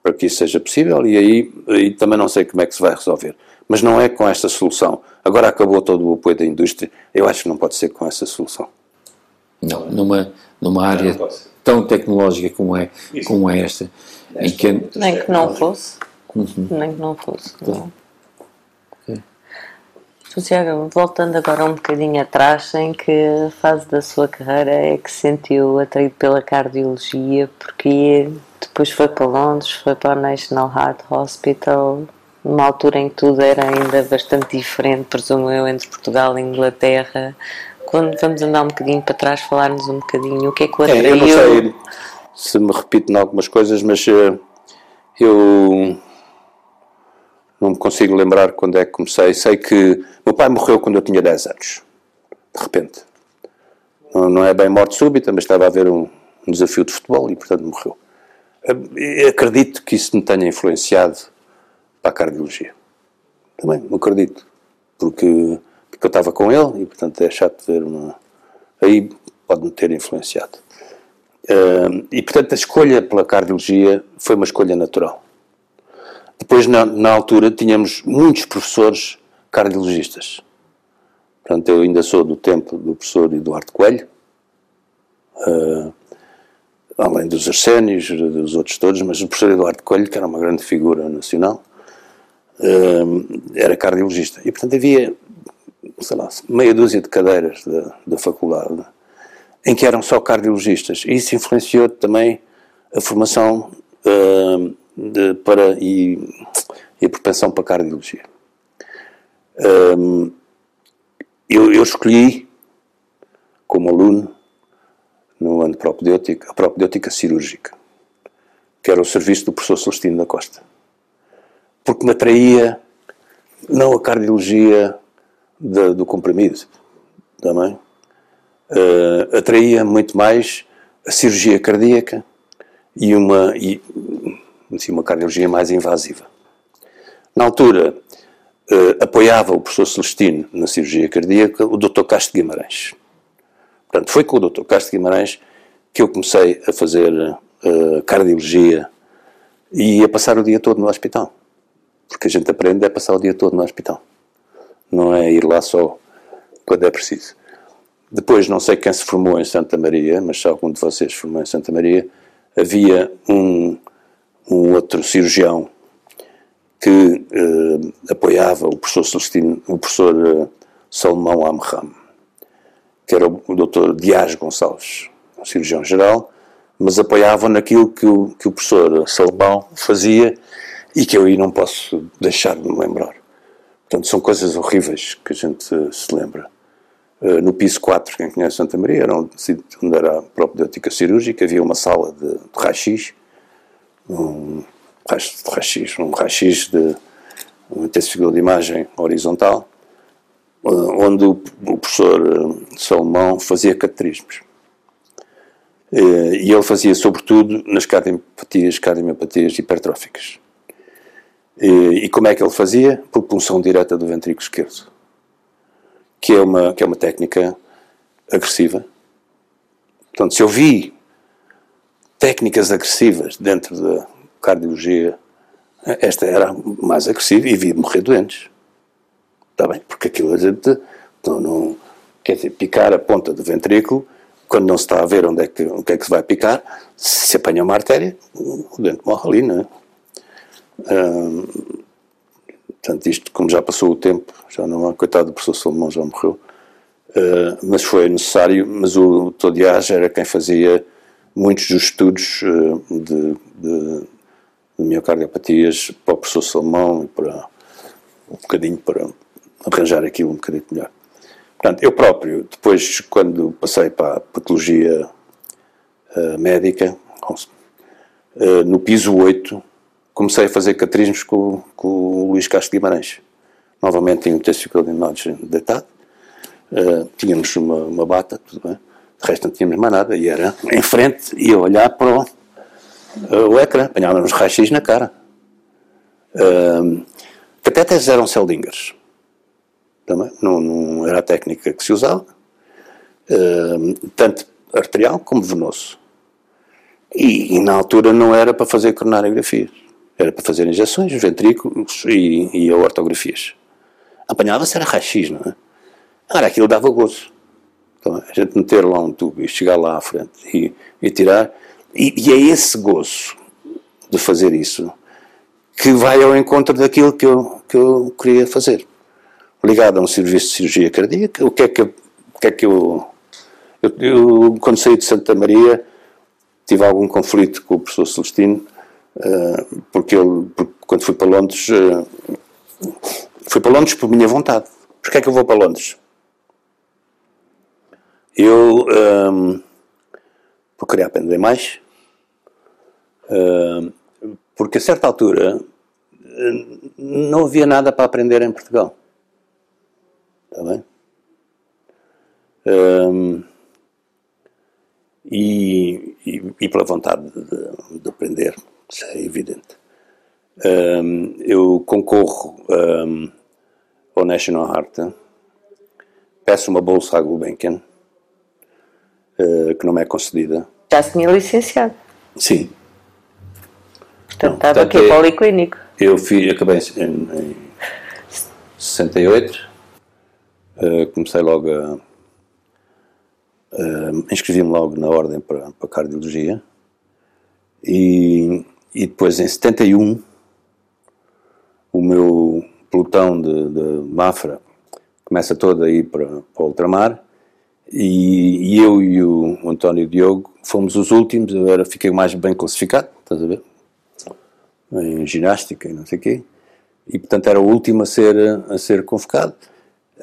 para que isso seja possível, e aí, aí também não sei como é que se vai resolver. Mas não é com esta solução. Agora acabou todo o apoio da indústria, eu acho que não pode ser com essa solução. Não, numa, numa área tão tecnológica como é, como é esta, em que... Nem que não fosse. Uhum. Nem que não fosse. Claro. Tiago, voltando agora um bocadinho atrás, em que fase da sua carreira é que se sentiu atraído pela cardiologia? Porque depois foi para Londres, foi para o National Heart Hospital, numa altura em que tudo era ainda bastante diferente, presumo eu, entre Portugal e Inglaterra. Quando vamos andar um bocadinho para trás, falar-nos um bocadinho o que é que o atraiu? É, eu não sei se me repito em algumas coisas, mas uh, eu não me consigo lembrar quando é que comecei. Sei que meu pai morreu quando eu tinha 10 anos, de repente. Não, não é bem morte súbita, mas estava a haver um, um desafio de futebol e, portanto, morreu. Eu acredito que isso me tenha influenciado para a cardiologia. Também, não acredito. Porque, porque eu estava com ele e, portanto, é chato ver uma. Aí pode-me ter influenciado. Uh, e, portanto, a escolha pela cardiologia foi uma escolha natural. Depois, na, na altura, tínhamos muitos professores cardiologistas. Portanto, eu ainda sou do tempo do professor Eduardo Coelho, uh, além dos Arsénios, dos outros todos, mas o professor Eduardo Coelho, que era uma grande figura nacional, uh, era cardiologista. E, portanto, havia, sei lá, meia dúzia de cadeiras da, da faculdade em que eram só cardiologistas. E isso influenciou também a formação uh, de, para, e, e propensão para a cardiologia. Um, eu, eu, escolhi, como aluno, no ano de propedêutica, a propedêutica cirúrgica, que era o serviço do professor Celestino da Costa. Porque me atraía não a cardiologia de, do comprimido, também, uh, atraía muito mais a cirurgia cardíaca e uma, e, assim, uma cardiologia mais invasiva. Na altura, eh, apoiava o professor Celestino na cirurgia cardíaca o Dr. Castro Guimarães. Portanto, foi com o Dr. Castro Guimarães que eu comecei a fazer uh, cardiologia e a passar o dia todo no hospital. Porque a gente aprende a passar o dia todo no hospital. Não é ir lá só quando é preciso. Depois, não sei quem se formou em Santa Maria, mas se algum de vocês formou em Santa Maria, havia um um outro cirurgião que eh, apoiava o professor Celestino, o professor eh, Salomão Amram, que era o, doutor Dias Gonçalves, um cirurgião geral, mas apoiavam naquilo que o, que o professor Salomão fazia e que eu aí não posso deixar de me lembrar. Portanto, são coisas horríveis que a gente se lembra. Uh, no piso 4, quem conhece Santa Maria, era onde, onde era a propedêutica cirúrgica, havia uma sala de, de raio-x um raio-x, um raio-x de um intensificador de imagem horizontal, eh, onde o, professor eh, Salomão fazia cateterismos. Eh, e ele fazia sobretudo nas cardiopatias, cardiopatias hipertróficas. E, como é que ele fazia? Por punção direta do ventrículo esquerdo, que é uma, que é uma técnica agressiva. Portanto, se eu vi técnicas agressivas dentro da cardiologia, esta era mais agressiva e via morrer doentes. Está bem? Porque aquilo a gente não, não, quer dizer, picar a ponta do ventrículo, quando não se está a ver onde é que, o que é que se vai picar, se apanha uma artéria, o doente morre ali, não é? Hum, portanto, isto, como já passou o tempo, já não há, coitado do professor Salomão, já morreu, uh, mas foi necessário, mas o Todiage era quem fazia muitos dos estudos uh, de, de, de, miocardiopatias para o professor Salomão e para um bocadinho para arranjar aquilo um bocadinho melhor. Portanto, eu próprio, depois, quando passei para a patologia uh, médica, uh, no piso 8, comecei a fazer catrismos com, com o Luís Castro Guimarães. Novamente em um testicle de deitado. Uh, tínhamos uma, uma, bata, tudo bem. De resto não tínhamos mais nada. E era em frente e a olhar para o, uh, o ecrã. Apanhávamos raios na cara. Até eram Seldingers. Também. Não, não, era a técnica que se usava. Tanto arterial como venoso. E, e, na altura não era para fazer coronarografias. Era para fazer injeções, ventrículos e, e ortografias. Apanhava-se era raio-x, não é? Agora aquilo dava gozo. Então, a gente meter lá um tubo e chegar lá à frente e, e tirar. E, e, é esse gozo de fazer isso que vai ao encontro daquilo que eu, que eu queria fazer. Ligado a um serviço de cirurgia cardíaca, o que é que, o que, é que eu, eu, eu, quando saí de Santa Maria, tive algum conflito com o professor Celestino, uh, porque, ele, porque quando fui para Londres, uh, fui para Londres por minha vontade. Porquê é que eu vou para Londres? Eu, um, querer aprender mais, um, porque a certa altura não havia nada para aprender em Portugal. Está bem? Um, e, e, e, pela vontade de, de, aprender, isso é evidente. Um, eu concorro um, ao National Heart, peço uma bolsa à Gulbenkian, uh, que não me é concedida. Já se tinha licenciado? Sim. Portanto, estava aqui é, policlínico. Eu fui, acabei em, em 68, uh, comecei logo a. Uh, Inscrevi-me logo na ordem para, para cardiologia e, e depois em 71 o meu pelotão de, de Mafra começa todo a ir para, para o ultramar e, e, eu e o António Diogo fomos os últimos, eu era, fiquei mais bem classificado, estás a ver? Em ginástica e não sei o quê. E portanto era o último a ser, a ser convocado.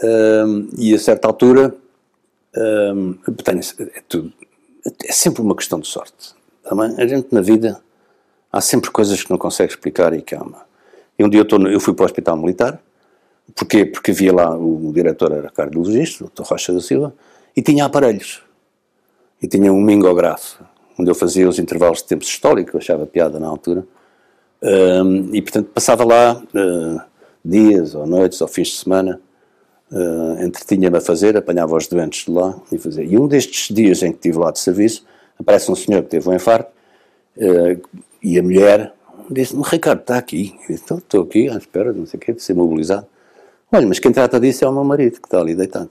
Um, e a certa altura, um, é, tudo, é sempre uma questão de sorte. Também, a gente na vida há sempre coisas que não consegue explicar e que ama. E um dia eu, tô, eu fui para o hospital militar, Porquê? Porque havia lá, o diretor era cardiologista, o Dr. Rocha da Silva, e tinha aparelhos. E tinha um mingografo, onde eu fazia os intervalos de tempo histórico, eu achava piada na altura. Um, e, portanto, passava lá uh, dias, ou noites, ou fins de semana, uh, entretinha-me a fazer, apanhava os doentes de lá e fazia. E um destes dias em que estive lá de serviço, aparece um senhor que teve um infarto, uh, e a mulher disse-me, Ricardo, está aqui. Estou aqui, à espera, não sei o quê, de ser mobilizado. Olha, mas quem trata disso é o meu marido, que está ali deitado.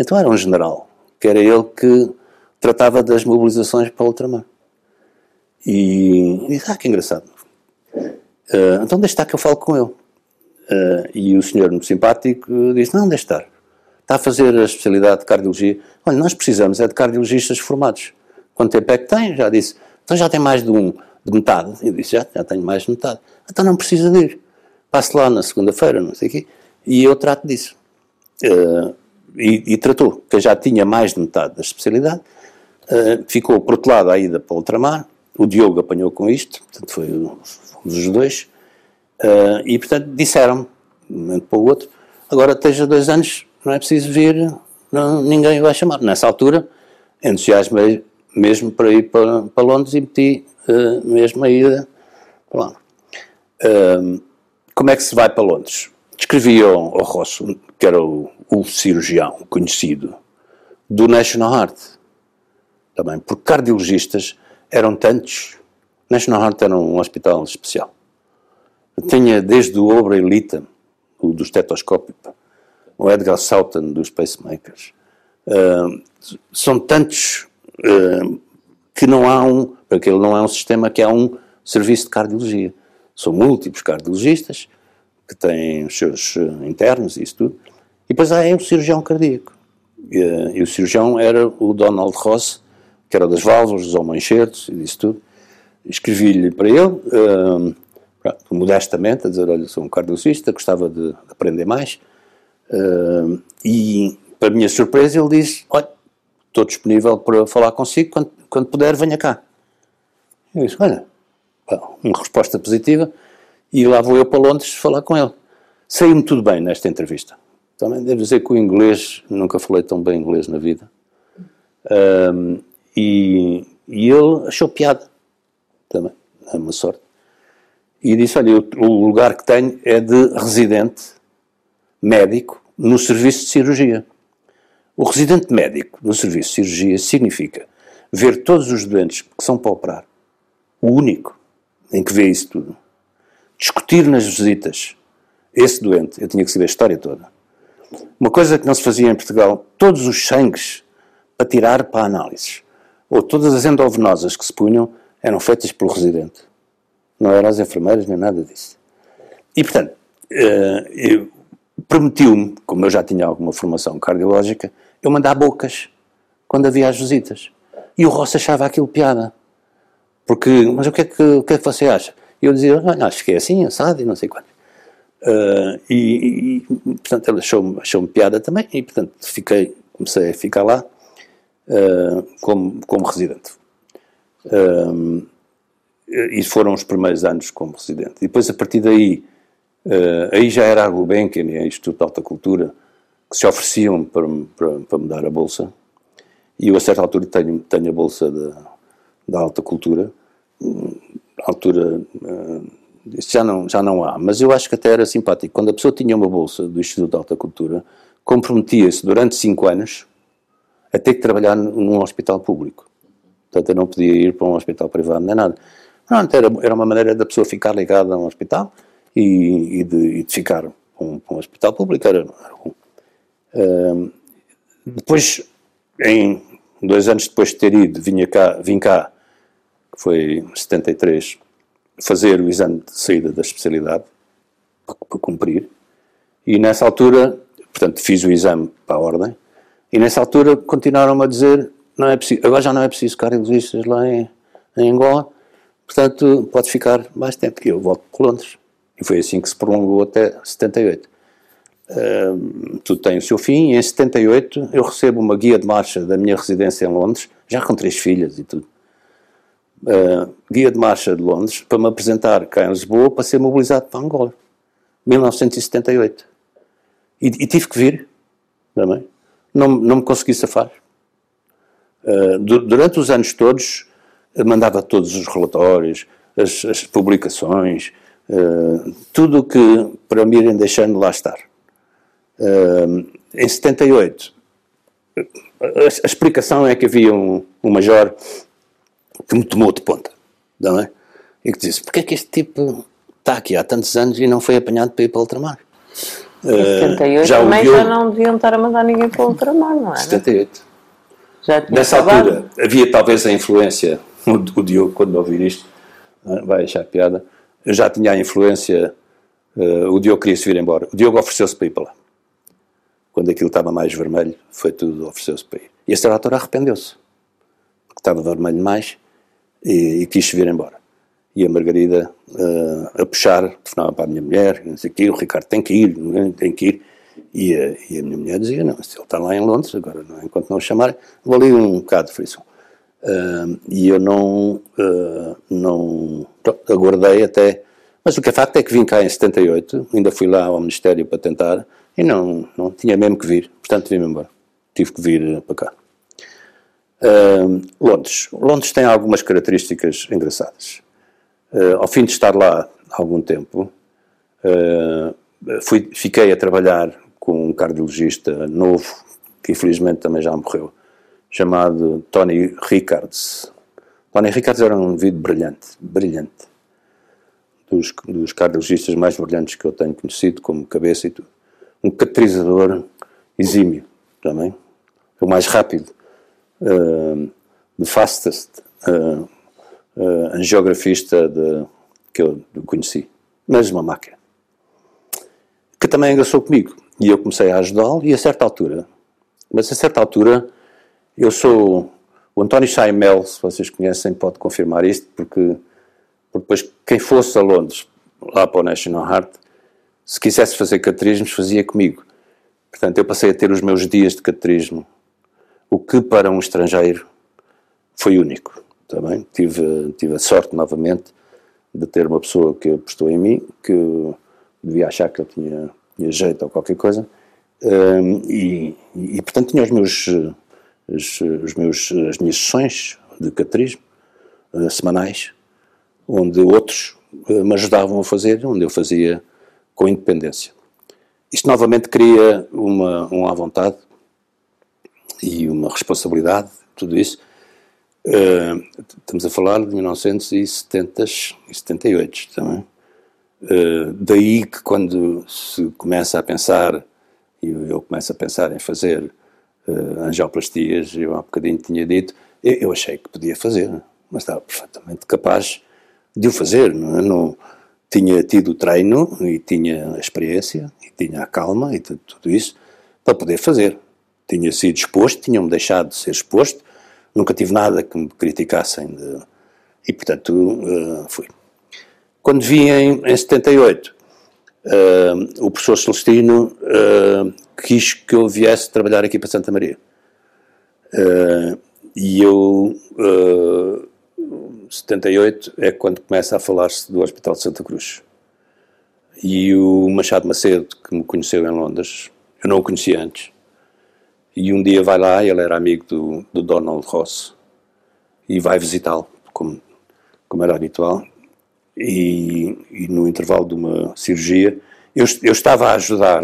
Então era um general, que era ele que tratava das mobilizações para o ultramar. E, disse, ah, que engraçado. Uh, então deixa estar que eu falo com ele. Uh, e o senhor, muito simpático, disse, não, deixa estar. Está a fazer a especialidade de cardiologia. Olha, nós precisamos é de cardiologistas formados. Quanto tempo é que tem? Já disse. Então já tem mais de um, de metade. Eu disse, já, já tenho mais de metade. Então não precisa de ir. Passe lá na segunda-feira, não sei o quê. E eu trato disso. Uh, e, e, tratou, que já tinha mais de metade da especialidade, uh, ficou protelado à ida para o ultramar, o Diogo apanhou com isto, portanto foi os dois, uh, e portanto disseram-me, de um momento para o outro, agora esteja dois anos, não é preciso vir, não, ninguém vai chamar. Nessa altura, entusiasmei mesmo para ir para, para Londres e meti uh, mesmo a ida para lá. Uh, como é que se vai para Londres? Escrevi ao, ao Rosso, que era o, o cirurgião conhecido, do National Heart. Também, porque cardiologistas eram tantos. National Heart era um hospital especial. Tinha desde o Obrey Lytton, o do estetoscópio, o Edgar Soughton dos pacemakers. Uh, são tantos uh, que não há um, porque ele não é um sistema que há um serviço de cardiologia. São múltiplos cardiologistas que têm os seus eh, internos e isso tudo. E depois há o cirurgião cardíaco. E, eh, e, o cirurgião era o Donald Ross, que era das válvulas, dos homoenxertos e disso tudo. Escrevi-lhe para ele, uh, modestamente, a dizer, olha, sou um cardiologista, gostava de aprender mais. Uh, e, para minha surpresa, ele disse, olha, estou disponível para falar consigo, quando, quando puder, venha cá. Eu disse, olha, uma resposta positiva e lá vou eu para Londres falar com ele. Saiu-me tudo bem nesta entrevista. Também devo dizer que o inglês, nunca falei tão bem inglês na vida. Um, e, e ele achou piada. Também, é uma sorte. E disse: Olha, o lugar que tenho é de residente médico no serviço de cirurgia. O residente médico no serviço de cirurgia significa ver todos os doentes que são para operar, o único em que vê isso tudo. Discutir nas visitas esse doente, eu tinha que saber a história toda uma coisa que não se fazia em Portugal, todos os sangues para tirar para análise, ou todas as endovenosas que se punham, eram feitas pelo residente. Não eram as enfermeiras nem nada disso. E, portanto, eh, permitiu-me, como eu já tinha alguma formação cardiológica, eu mandar bocas quando havia as visitas. E o Roça achava aquilo piada. Porque, mas o que é que, o que, é que você acha? E eu dizia, acho que é assim, assado e não sei quanto. Uh, e, e, portanto, ele achou-me achou piada também, e, portanto, fiquei, comecei a ficar lá uh, como, como residente. Uh, e foram os primeiros anos como residente. E depois, a partir daí, aí já era a Gulbenkian e a Instituto de Alta Cultura que se ofereciam para, para, para me dar a bolsa. E eu, a certa altura, tenho, tenho a bolsa da Alta Cultura, altura já não, já não há, mas eu acho que até era simpático. Quando a pessoa tinha uma bolsa do Instituto de Alta Cultura, comprometia-se durante cinco anos a ter que trabalhar num hospital público. Portanto, eu não podia ir para um hospital privado nem nada. Pronto, era, era uma maneira da pessoa ficar ligada a um hospital e, e, de, e de, ficar com, um hospital público. Era, era uh, depois, em dois anos depois de ter ido, vinha cá, vim cá, que foi em 73, fazer o exame de saída da especialidade para, cumprir. E nessa altura, portanto, fiz o exame para a ordem. E nessa altura continuaram-me a dizer: não é preciso, agora já não é preciso cardiologistas lá em, em Angola, portanto, pode ficar mais tempo. que eu volto para Londres. E foi assim que se prolongou até 78. Uh, tudo tem o seu fim, e em 78 eu recebo uma guia de marcha da minha residência em Londres, já com três filhas e tudo uh, guia de marcha de Londres para me apresentar cá em Lisboa para ser mobilizado para Angola. 1978. E, e tive que vir também. Não, não me consegui safar. Uh, durante os anos todos, mandava todos os relatórios, as, as publicações, uh, tudo o que para me irem deixando lá estar. Uh, em 78, a, a, explicação é que havia um, um major que me tomou de ponta, não é? E que disse, porque é que este tipo está aqui há tantos anos e não foi apanhado para ir para o ultramar? Em 78 uh, já também já não deviam estar a mandar ninguém para o ultramar, não é? 78. Já Nessa acabado. altura havia talvez a influência, o, Diogo quando ouvir isto eh, vai achar piada, já tinha a influência, uh, o Diogo queria se vir embora, o Diogo ofereceu-se para ir para lá. Quando aquilo estava mais vermelho, foi tudo, ofereceu-se para ir. E a altura arrependeu-se, porque estava vermelho mais, e, e quis vir embora. E a Margarida uh, a puxar, telefonava para a minha mulher, não sei o quê, o Ricardo tem que ir, é? tem que ir. E a, e a, minha mulher dizia, não, se ele está lá em Londres, agora não, enquanto não o chamarem, vou ali um bocado frição. Uh, e eu não, uh, não aguardei até, mas o que é facto é que vim cá em 78, ainda fui lá ao Ministério para tentar, e não, não tinha mesmo que vir, portanto vim-me embora. Tive que vir para cá. Uh, Londres. Londres tem algumas características engraçadas. Uh, ao fim de estar lá algum tempo, uh, fui, fiquei a trabalhar com um cardiologista novo, que infelizmente também já morreu, chamado Tony Rickards. Tony Rickards era um indivíduo brilhante, brilhante. Dos, dos cardiologistas mais brilhantes que eu tenho conhecido, como cabeça e tudo. Um catalisador exímio também. O mais rápido uh, the fastest uh, uh, angiografista de, que eu conheci, mas uma máquina, que também engraçou comigo. E eu comecei a ajudá-lo, e a certa altura, mas a certa altura, eu sou. O António Chaimel, se vocês conhecem, pode confirmar isto, porque, porque depois quem fosse a Londres, lá para o National Heart, se quisesse fazer cateterismos, fazia comigo. Portanto, eu passei a ter os meus dias de cateterismo o que para um estrangeiro foi único. Também tive, tive a sorte novamente de ter uma pessoa que apostou em mim, que devia achar que eu tinha, tinha jeito ou qualquer coisa, um, e, e, portanto tinha os meus, os, os, meus, as minhas sessões de caterismo uh, semanais, onde outros uh, me ajudavam a fazer, onde eu fazia com independência. Isto novamente cria uma, uma vontade e uma responsabilidade, tudo isso. Uh, estamos a falar de 1970 e 78 também. Uh, daí que quando se começa a pensar e eu começo a pensar em fazer uh, angioplastias, eu há um bocadinho tinha dito, eu, eu, achei que podia fazer, mas estava perfeitamente capaz de o fazer, não, é? não tinha tido o treino e tinha a experiência e tinha a calma e tudo isso para poder fazer. Tinha sido exposto, tinham-me deixado de ser exposto, nunca tive nada que me criticassem de, e portanto uh, fui. Quando vim em, em 78, uh, o professor Celestino uh, quis que eu viesse trabalhar aqui para Santa Maria. E eu, uh, 78 é quando começa a falar-se do Hospital de Santa Cruz. E o Machado Macedo, que me conheceu em Londres, eu não o conhecia antes, e um dia vai lá, ele era amigo do, do Donald Ross, e vai visitá-lo, como, como era habitual, e, e, no intervalo de uma cirurgia, eu, eu estava a ajudar,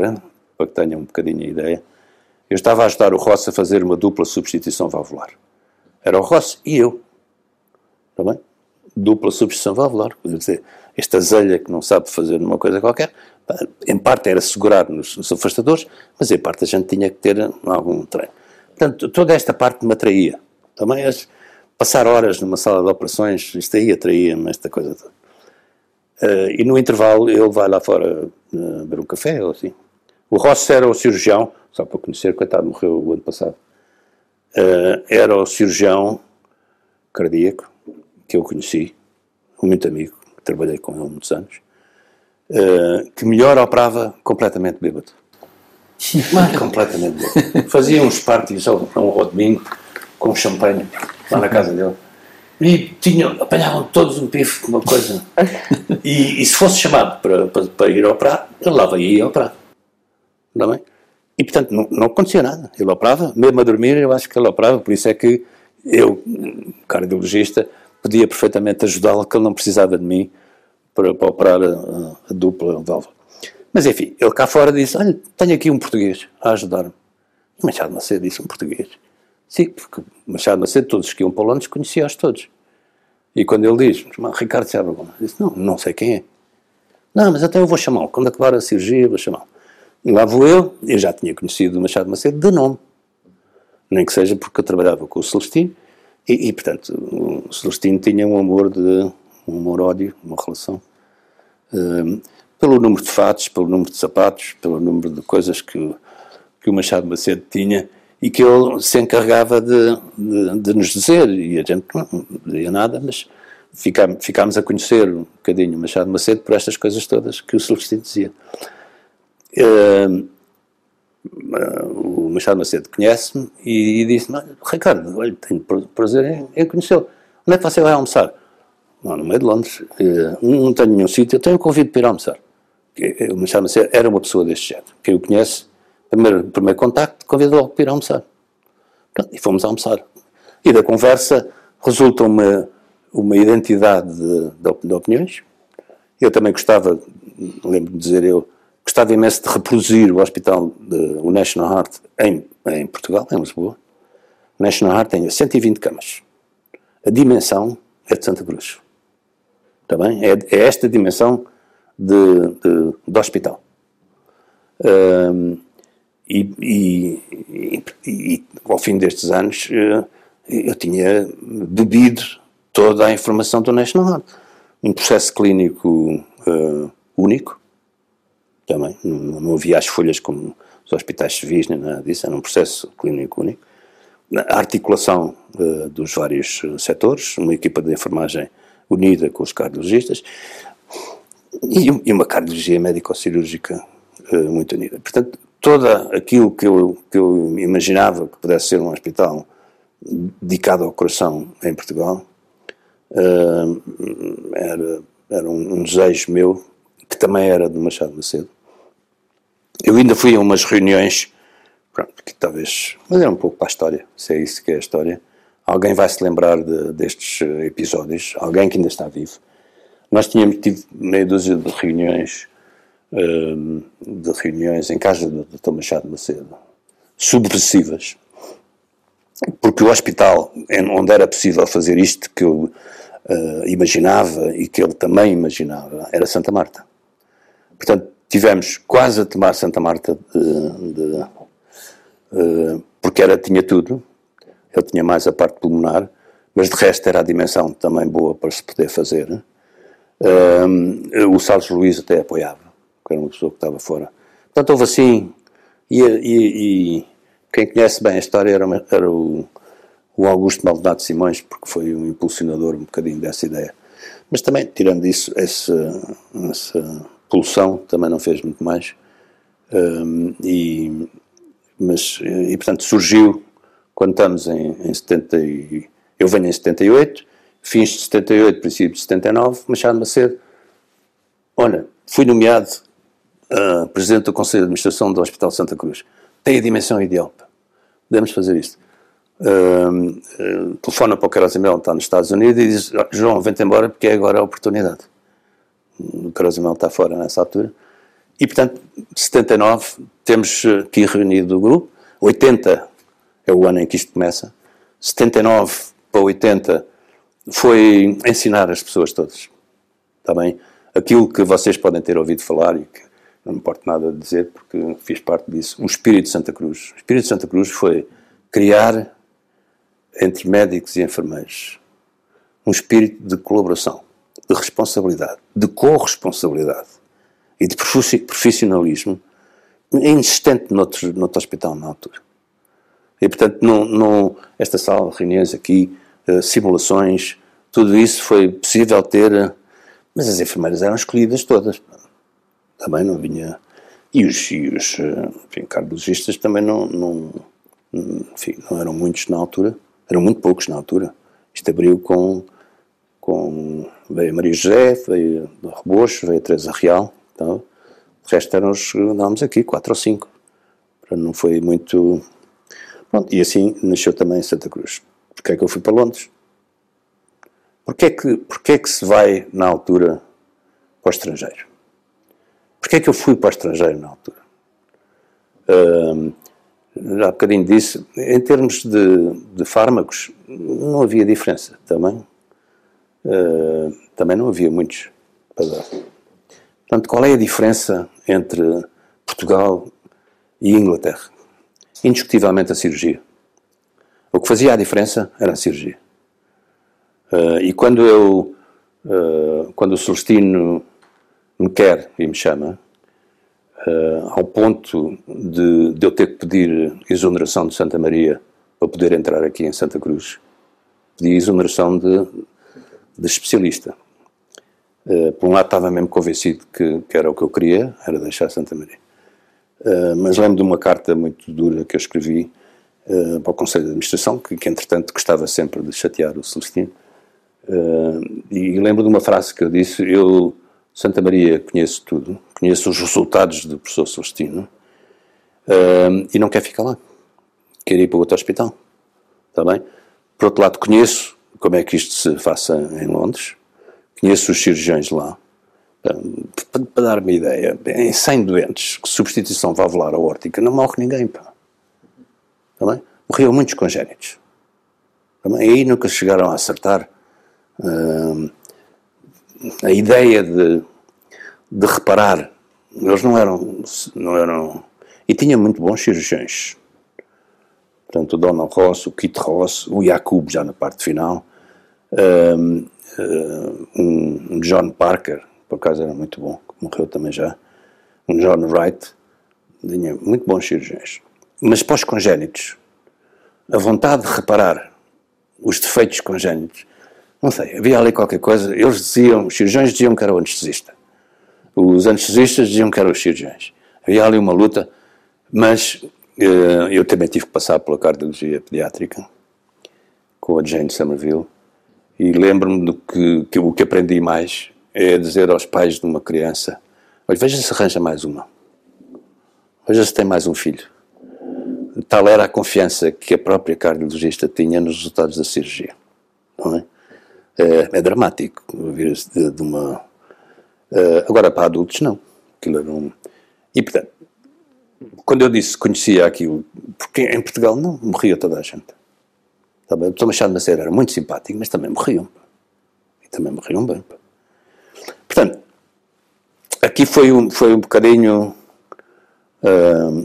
para que tenham um bocadinho a ideia, eu estava a ajudar o Ross a fazer uma dupla substituição valvular. Era o Ross e eu. Está bem? Dupla substituição valvular. Quer dizer, esta zelha que não sabe fazer uma coisa qualquer, em parte era segurar nos, nos afastadores, mas em parte a gente tinha que ter algum treino. Portanto, toda esta parte me atraía. Também as, passar horas numa sala de operações, isto aí atraía-me, esta coisa toda. Uh, e no intervalo ele vai lá fora uh, beber um café ou assim. O Ross era o cirurgião, só para conhecer, coitado, morreu o ano passado. Uh, era o cirurgião cardíaco que eu conheci, um muito amigo, trabalhei com ele há muitos anos, uh, que melhor operava completamente bêbado. Completamente bêbado. Fazia uns parties ao, ao domingo com champanhe lá na casa dele e tinham, apanhavam todos um pife, uma coisa. E, e, se fosse chamado para, para, para ir operar, ele lá ia operar. Não é? E portanto não, não acontecia nada. Ele operava, mesmo a dormir, eu acho que ele operava, por isso é que eu, cardiologista, podia perfeitamente ajudá-lo, que ele não precisava de mim para, para operar a, a dupla válvula. Mas enfim, ele cá fora disse: Olha, tenho aqui um português a ajudar-me. Machado Macedo disse: Um português. Sim, porque Machado Macedo, todos que iam para Londres, conhecia-os todos. E quando ele diz, Ricardo Serra disse, não, não sei quem é. Não, mas até eu vou chamá-lo. Quando acabar a cirurgia, vou chamá-lo. E lá vou eu, eu já tinha conhecido Machado Macedo de nome. Nem que seja porque eu trabalhava com o Celestino. E, e portanto, o Celestino tinha um amor de, um amor-ódio, uma relação. Um, pelo número de fatos, pelo número de sapatos, pelo número de coisas que, que o Machado Macedo tinha e que ele se encarregava de, de, de nos dizer, e a gente não dizia nada, mas ficámos, a conhecer um bocadinho o Machado Macedo por estas coisas todas que o Celestino dizia. Uh, o Machado Macedo conhece-me e, e disse Ricardo, olha, tenho prazer em, em conhecê-lo. Onde é que você vai almoçar? Não, no meio de Londres. Uh, não tenho nenhum sítio, eu tenho um convite para ir almoçar. Machado Macedo era uma pessoa deste género. Quem o conhece primeiro, primeiro contacto, convidou para ir almoçar. E fomos almoçar. E da conversa resulta uma, uma identidade de, de, de opiniões. Eu também gostava, lembro-me de dizer eu, gostava imenso de reproduzir o hospital, de, o National Heart, em, em Portugal, em Lisboa. O National Heart tem 120 camas. A dimensão é de Santa Cruz. Também é, é esta dimensão de, de, de hospital. Um, e, e, e, e, ao fim destes anos eh, eu tinha bebido toda a informação do National Heart. Um processo clínico uh, único, também, não, não, havia as folhas como os hospitais civis, nem nada disso, era um processo clínico único. A articulação uh, dos vários setores, uma equipa de enfermagem unida com os cardiologistas e, uma cardiologia médico-cirúrgica uh, muito unida. Portanto, todo aquilo que eu, que eu imaginava que pudesse ser um hospital dedicado ao coração em Portugal uh, era, era um, um desejo meu, que também era de Machado Macedo. Eu ainda fui a umas reuniões, pronto, que talvez, mas era um pouco para a história, se é isso que é a história. Alguém vai se lembrar de, destes episódios, alguém que ainda está vivo. Nós tínhamos tido meia dúzia de reuniões, hum, de reuniões em casa do Dr. Machado Macedo, subversivas, porque o hospital onde era possível fazer isto que eu uh, imaginava e que ele também imaginava era Santa Marta. Portanto, tivemos quase a tomar Santa Marta de, de, porque era, tinha tudo, ele tinha mais a parte pulmonar, mas de resto era a dimensão também boa para se poder fazer. Uh, o Salles Luís até apoiava, que era uma pessoa que estava fora. Portanto, houve assim, e, e, e quem conhece bem a história era, era o, o, Augusto Maldonado Simões, porque foi um impulsionador um bocadinho dessa ideia. Mas também, tirando isso, essa, essa pulsão também não fez muito mais. Um, e, mas, e portanto surgiu quando estamos em, em 70 e, eu venho em 78, fins de 78, princípio de 79, Machado Macedo, olha, fui nomeado uh, Presidente do Conselho de Administração do Hospital Santa Cruz. Tem a dimensão ideal podemos fazer isto. Uh, uh, telefona para o Carlos Emel, está nos Estados Unidos, e diz: João, vem-te embora porque é agora a oportunidade. O Emel está fora nessa altura. E, portanto, 79, temos aqui reunido o grupo. 80 é o ano em que isto começa. 79 para 80 foi ensinar as pessoas todas. Está bem? Aquilo que vocês podem ter ouvido falar e que não me importa nada de dizer porque fiz parte disso, um espírito de Santa Cruz. O espírito de Santa Cruz foi criar entre médicos e enfermeiros um espírito de colaboração, de responsabilidade, de corresponsabilidade e de profissionalismo inexistente noutro, noutro hospital na altura. E, portanto, não, esta sala de reuniões aqui, uh, simulações, tudo isso foi possível ter, uh, mas as enfermeiras eram escolhidas todas também não vinha. E os, e os eh, enfim, cardiologistas também não, não, enfim, não eram muitos na altura, eram muito poucos na altura. Isto abriu com, com veio Maria José, veio Rebocho, veio Teresa Real, então, o resto eram os, andámos aqui, quatro ou cinco. Não foi muito. E assim nasceu também Santa Cruz. Porquê é que eu fui para Londres? Porquê é que, porquê é que se vai, na altura, para o estrangeiro? Porquê é que eu fui para o estrangeiro na altura? Já há bocadinho disse, em termos de, de fármacos, não havia diferença também. Uh, também não havia muitos para dar. Portanto, qual é a diferença entre Portugal e Inglaterra? Indiscutivelmente a cirurgia. O que fazia a diferença era a cirurgia. Uh, e quando eu, uh, quando o Celestino me quer e me chama, uh, ao ponto de, de, eu ter que pedir exoneração de Santa Maria para poder entrar aqui em Santa Cruz. Pedi exoneração de, de especialista. Por um lado estava mesmo convencido que, que, era o que eu queria, era deixar Santa Maria. Uh, mas lembro de uma carta muito dura que eu escrevi uh, para o Conselho de Administração, que, que entretanto gostava sempre de chatear o Celestino. e lembro de uma frase que eu disse, eu Santa Maria conheço tudo, conheço os resultados do professor Celestino uh, e não quer ficar lá. Quer ir para outro hospital. Está bem? Por outro lado, conheço como é que isto se faça em Londres, conheço os cirurgiões lá. Para, dar uma ideia, em 100 doentes, substituição valvular aórtica, não morre ninguém. Pá. Está bem? Morriam muitos congénitos. Tá bem? E aí nunca chegaram a acertar. Uh, a ideia de, de reparar, eles não eram, não eram. E tinha muito bons cirurgiões. Portanto, o Donald Ross, o Kit Ross, o Jakub já na parte final, um, um John Parker, por acaso era muito bom, morreu também já, um John Wright, tinha muito bons cirurgiões. Mas para os congénitos, a vontade de reparar os defeitos congénitos não sei, havia ali qualquer coisa. Eles diziam, os cirurgiões diziam que era o anestesista. Os anestesistas diziam que eram os cirurgiões. Havia ali uma luta, mas uh, eu também tive que passar pela cardiologia pediátrica com a Jane Somerville e lembro-me do que, que o que aprendi mais é dizer aos pais de uma criança: olha, veja se arranja mais uma, veja se tem mais um filho. Tal era a confiança que a própria cardiologista tinha nos resultados da cirurgia. Não é? É, é dramático vir de, de uma. Uh, agora, para adultos, não. Aquilo era um. E, portanto, quando eu disse conhecia aquilo, porque em Portugal não morria toda a gente. Tá bem? O Dr. Machado Maceira era muito simpático, mas também morriam. E também morriam bem. Portanto, aqui foi um, foi um bocadinho uh,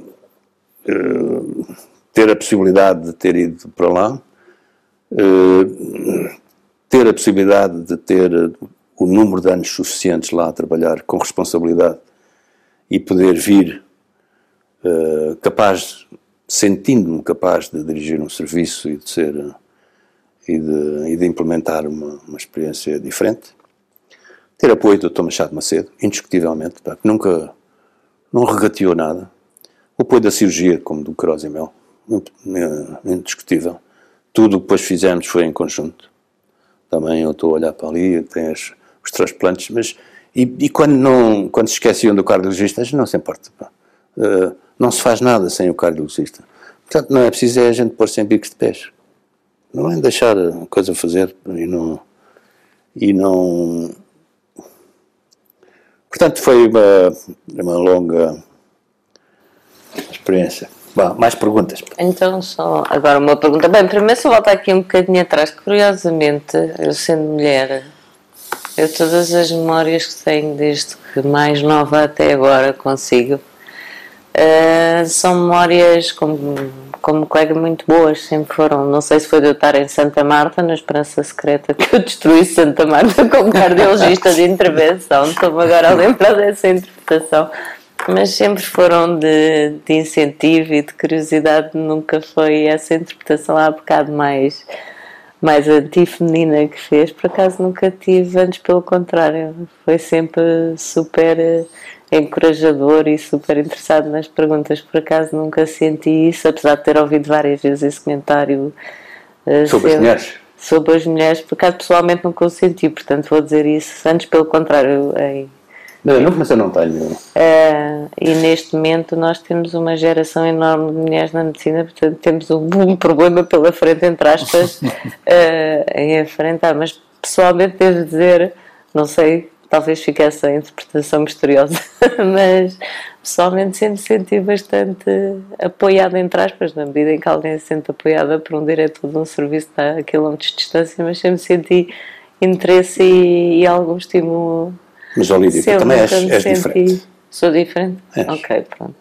uh, ter a possibilidade de ter ido para lá, uh, ter a possibilidade de ter o número de anos suficientes lá a trabalhar com responsabilidade e poder vir capaz, sentindo-me capaz de dirigir um serviço e de ser e de, e de implementar uma, uma experiência diferente ter apoio do Dr. Machado Macedo, indiscutivelmente, que nunca não regateou nada. O apoio da cirurgia, como do Queiroz e Mel, indiscutível. Tudo o que depois fizemos foi em conjunto. Também eu estou a olhar para ali, tem as, os transplantes, mas. E, e, quando, não, quando se esqueciam do cardiologista, não se importa. Uh, não se faz nada sem o cardiologista. Portanto, não é preciso é a gente pôr-se em bicos de pés. Não é deixar a coisa fazer e não. E não Portanto, foi uma, uma longa experiência. Bom, mais perguntas? Então, só agora uma pergunta. Bem, primeiro, eu voltar aqui um bocadinho atrás, curiosamente, eu sendo mulher, eu todas as memórias que tenho desde que mais nova até agora consigo, uh, são memórias como como colega muito boas, sempre foram. Não sei se foi de eu estar em Santa Marta, na Esperança Secreta, que eu destruí Santa Marta como cardiologista de intervenção. Estou-me agora a lembrar dessa interpretação. Mas sempre foram de, de incentivo e de curiosidade, nunca foi essa interpretação há bocado mais, mais antifeminina que fez. Por acaso nunca tive, antes pelo contrário, foi sempre super encorajador e super interessado nas perguntas. Por acaso nunca senti isso, apesar de ter ouvido várias vezes esse comentário uh, sobre as mulheres. Sobre as mulheres, por acaso pessoalmente nunca o senti, portanto vou dizer isso. Antes, pelo contrário, em, não, não, mas eu não tenho. Uh, e neste momento nós temos uma geração enorme de mulheres na medicina, portanto temos um, um problema pela frente, entre aspas, uh, em enfrentar. Mas pessoalmente devo dizer, não sei talvez fique essa interpretação misteriosa, mas pessoalmente sempre senti bastante apoiada, entre aspas, na medida em que alguém se sente apoiada por um diretor de um serviço a quilómetros de distância, mas sempre senti interesse e, e algum estímulo. Mas, Olívia, tu também és, és diferente. Sou diferente? És. Ok, pronto.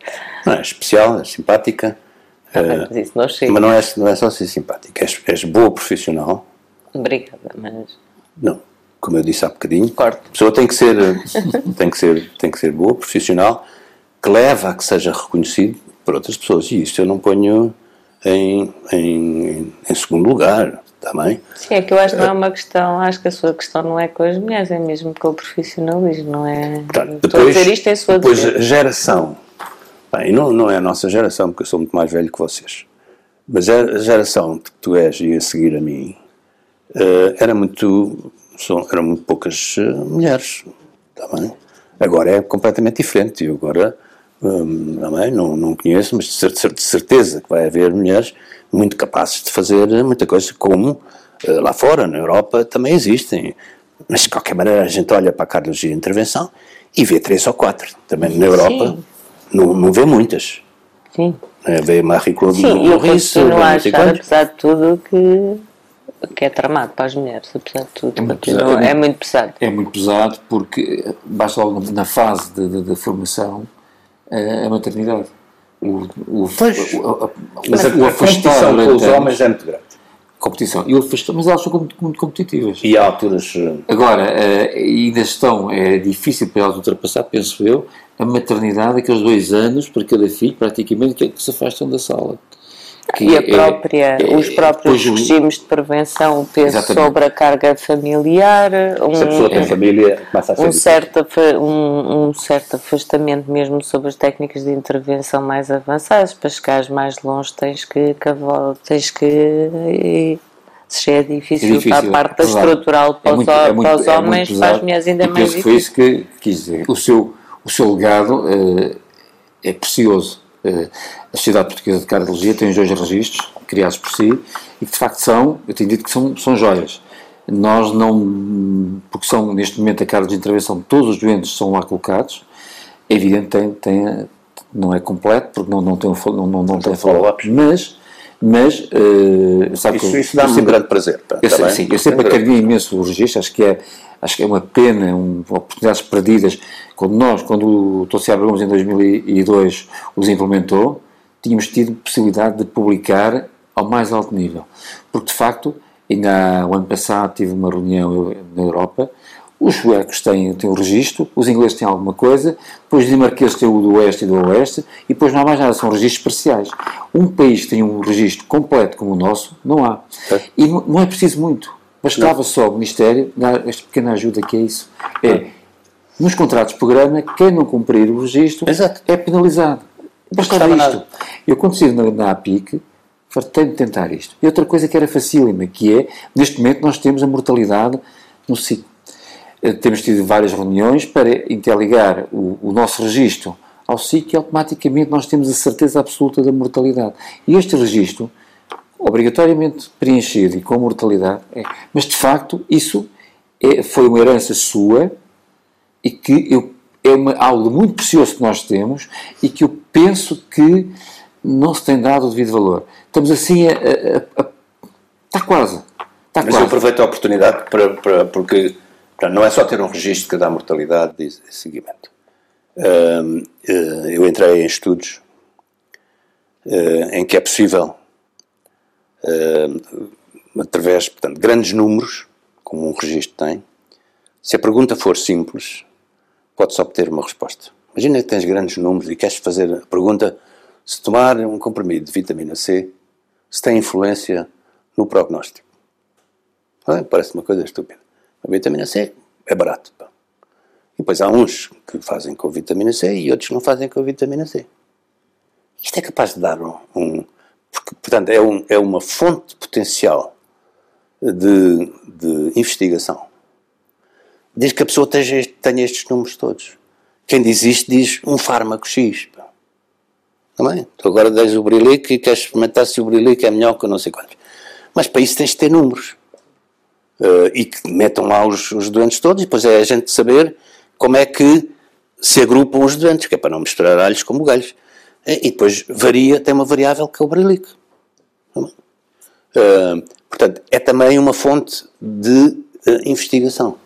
Não, é especial, é simpática. Ah, uh, mas isso não chega. Mas não é, não é só ser simpática, és, és boa profissional. Obrigada, mas. Não, como eu disse há bocadinho, a pessoa tem que ser, tem que ser, tem que ser boa, profissional, que leva a que seja reconhecido por outras pessoas. E isso eu não ponho em, em, em segundo lugar também. Sim, é que eu acho que não é uma questão, acho que a sua questão não é com as mulheres, é mesmo com o profissionalismo, não é? Portanto, depois, Estou a dizer isto em sua depois a geração, bem, não, não é a nossa geração, porque eu sou muito mais velho que vocês, mas a geração que tu és e a seguir a mim, uh, era muito são, eram muito poucas uh, mulheres. Tá agora é completamente diferente, e agora um, também não, não conheço, mas de certeza que vai haver mulheres muito capazes de fazer muita coisa, como uh, lá fora, na Europa, também existem. Mas de qualquer maneira a gente olha para a cardiologia de intervenção e vê três ou quatro. Também na Europa não, não vê muitas. Sim. É, vê Marie Claude Sim, eu continuo a achar, apesar de tudo, que que é tramado para as mulheres, apesar de tudo. É muito, pesado, é, é muito pesado. É muito pesado porque basta logo na fase da formação eh, a maternidade. O, o, pois, o, o, mas a, o a competição com os homens é muito grande. Competição. E o mas elas são muito, muito competitivas. E há alturas. Eh, Agora, ainda estão, é difícil para elas ultrapassar, penso eu, a maternidade, aqueles dois anos para cada filho, praticamente, que, é que se afastam da sala e a é- própria, é, os próprios regimes de prevenção, o peso exatamente. sobre a carga familiar, um, Se a pessoa tem família, um, certo, um, um, certo afastamento mesmo sobre as técnicas de intervenção mais avançadas, para chegares mais longe tens que, tens que se é difícil, é difícil para a parte estrutural para, é muito, os, é muito, para os é homens, para as mulheres ainda mais difícil. foi isso que quis dizer. O seu, o seu legado uh, é precioso. Uh, a Sociedade Portuguesa de Cardiologia tem os dois registros criados por si e que de facto são, eu tenho dito que são, são joias. Nós não, porque são neste momento a carga de intervenção, todos os doentes são lá colocados, é evidente tem, tem não é completo, porque não, não tem, não, não, não tem follow-ups, mas mas uh, sabe isso, isso dá-me um grande prazer. Pá, eu, tá sim, eu sempre acredito imenso o registro, acho que é, acho que é uma pena, um, oportunidades perdidas. Quando nós, quando o Gomes em 2002 os implementou, tínhamos tido possibilidade de publicar ao mais alto nível. Porque, de facto, ainda o ano passado tive uma reunião na Europa os suecos têm, têm o registro, os ingleses têm alguma coisa, depois os dinamarqueses têm o do oeste e do oeste, e depois não há mais nada, são registros parciais. Um país que tem um registro completo como o nosso, não há. É. E não, não, é preciso muito. Bastava só o Ministério dar esta pequena ajuda que é isso. É, nos contratos de programa, quem não cumprir o registro Exato. é penalizado. Bastava isto. Nada. Eu, quando estive na, na APIC, fartei de tentar isto. E outra coisa que era facílima, que é, neste momento nós temos a mortalidade no ciclo temos tido várias reuniões para interligar o, o nosso registro ao SIC e automaticamente nós temos a certeza absoluta da mortalidade. E este registro, obrigatoriamente preenchido e com mortalidade, é, mas de facto isso é, foi uma herança sua e que eu, é uma, algo muito precioso que nós temos e que eu penso que não se tem dado o devido valor. Estamos assim a, a, a, a está quase. Está mas quase. eu aproveito a oportunidade para, para porque Portanto, não é só ter um registro que dá mortalidade e seguimento. Eh, eu entrei em estudos eh, em que é possível, através portanto, de grandes números, como um registro tem, se a pergunta for simples, pode-se obter uma resposta. Imagina que tens grandes números e queres fazer a pergunta se tomar um comprimido de vitamina C, se tem influência no prognóstico. Parece uma coisa estúpida. A vitamina C é barato. Pá. E depois há uns que fazem com vitamina C e outros que não fazem com vitamina C. Isto é capaz de dar um. um porque, portanto, é, um, é uma fonte potencial de, de investigação. Desde que a pessoa tenha, tenha estes números todos. Quem diz isto diz um fármaco X. Pá. Também. Tu agora dás o Brilic e queres experimentar se o Brilic é melhor que não sei quantos. Mas para isso tens de ter números uh, e que metam lá os, os, doentes todos, e depois é a gente saber como é que se agrupam os doentes, que é para não misturar alhos como galhos. E depois varia, tem uma variável que é o Brilic. Uh, portanto, é também uma fonte de uh, investigação.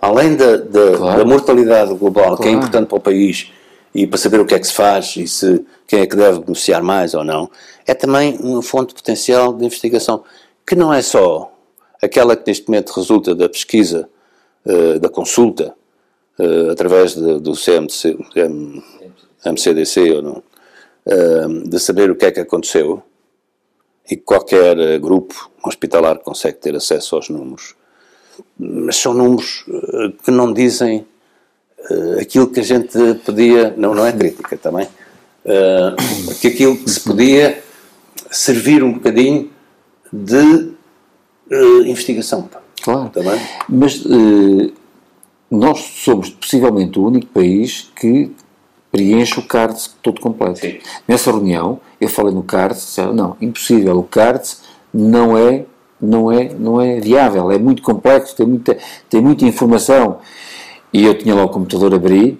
Além da, da, claro. da mortalidade global, claro. que é importante para o país e para saber o que é que se faz e se quem é que deve beneficiar mais ou não, é também uma fonte potencial de investigação que não é só aquela que neste momento resulta da pesquisa, uh, da consulta, uh, através de, do CMC, MCDC ou não, uh, de saber o que é que aconteceu, e qualquer grupo hospitalar consegue ter acesso aos números, mas são números que não dizem aquilo que a gente podia, não, não é crítica também, que aquilo que se podia servir um bocadinho de uh, investigação. Claro. Também. Mas uh, nós somos possivelmente o único país que preenche o CARDS todo completo. Sim. Nessa reunião, eu falei no disseram, não, impossível, o CARDS não é, não é, não é viável, é muito complexo, tem muita, tem muita informação. E eu tinha lá o computador, abri,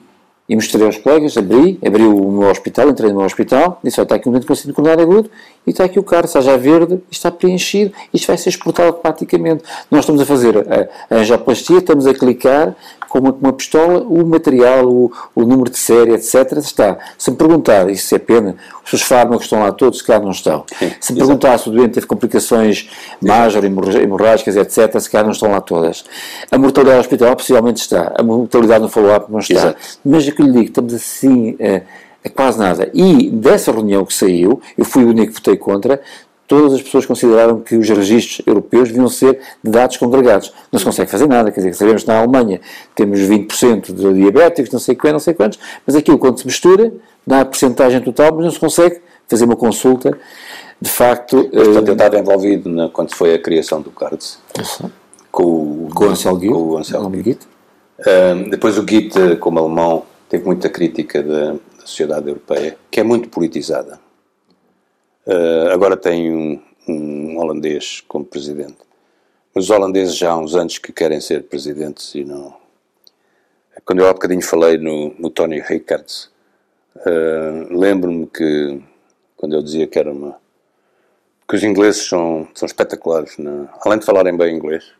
e mostrei aos colegas, abri, abri o meu hospital, entrei no meu hospital, disse, olha, está aqui um doente com síndrome coronário agudo, e está aqui o CAR, está já verde, está preenchido, isto vai ser exportado automaticamente. Nós estamos a fazer a, a angioplastia, estamos a clicar com uma, uma pistola, o material, o, o, número de série, etc. está. Se me perguntar, isso é pena, os seus fármacos estão lá todos, se calhar não estão. Sim, se me perguntar se o doente teve complicações major, hemorrágicas, etc., se calhar não estão lá todas. A mortalidade hospitalar possivelmente está, a mortalidade no follow-up não está. Exato. Mas é que lhe digo, estamos assim... É quase nada. E dessa reunião que saiu, eu fui o único que votei contra, todas as pessoas consideraram que os registros europeus deviam ser de dados congregados. Não se consegue fazer nada, quer dizer, sabemos que na Alemanha temos 20% de diabéticos, não sei quantos, não sei quantos, mas aquilo quando se mistura, dá a porcentagem total, mas não se consegue fazer uma consulta De facto. Portanto, eu estava envolvido na, quando foi a criação do CARDS. Com, o. Com o Ansel. Uh, depois o Git, como alemão, teve muita crítica da sociedade europeia, que é muito politizada. Uh, agora tem um, um holandês como presidente. Mas os holandeses já há uns anos que querem ser presidentes e não. Quando eu há bocadinho falei no, no Tony Rickards, uh, lembro-me que quando eu dizia que era uma. que os ingleses são, são espetaculares, na, além de falarem bem inglês,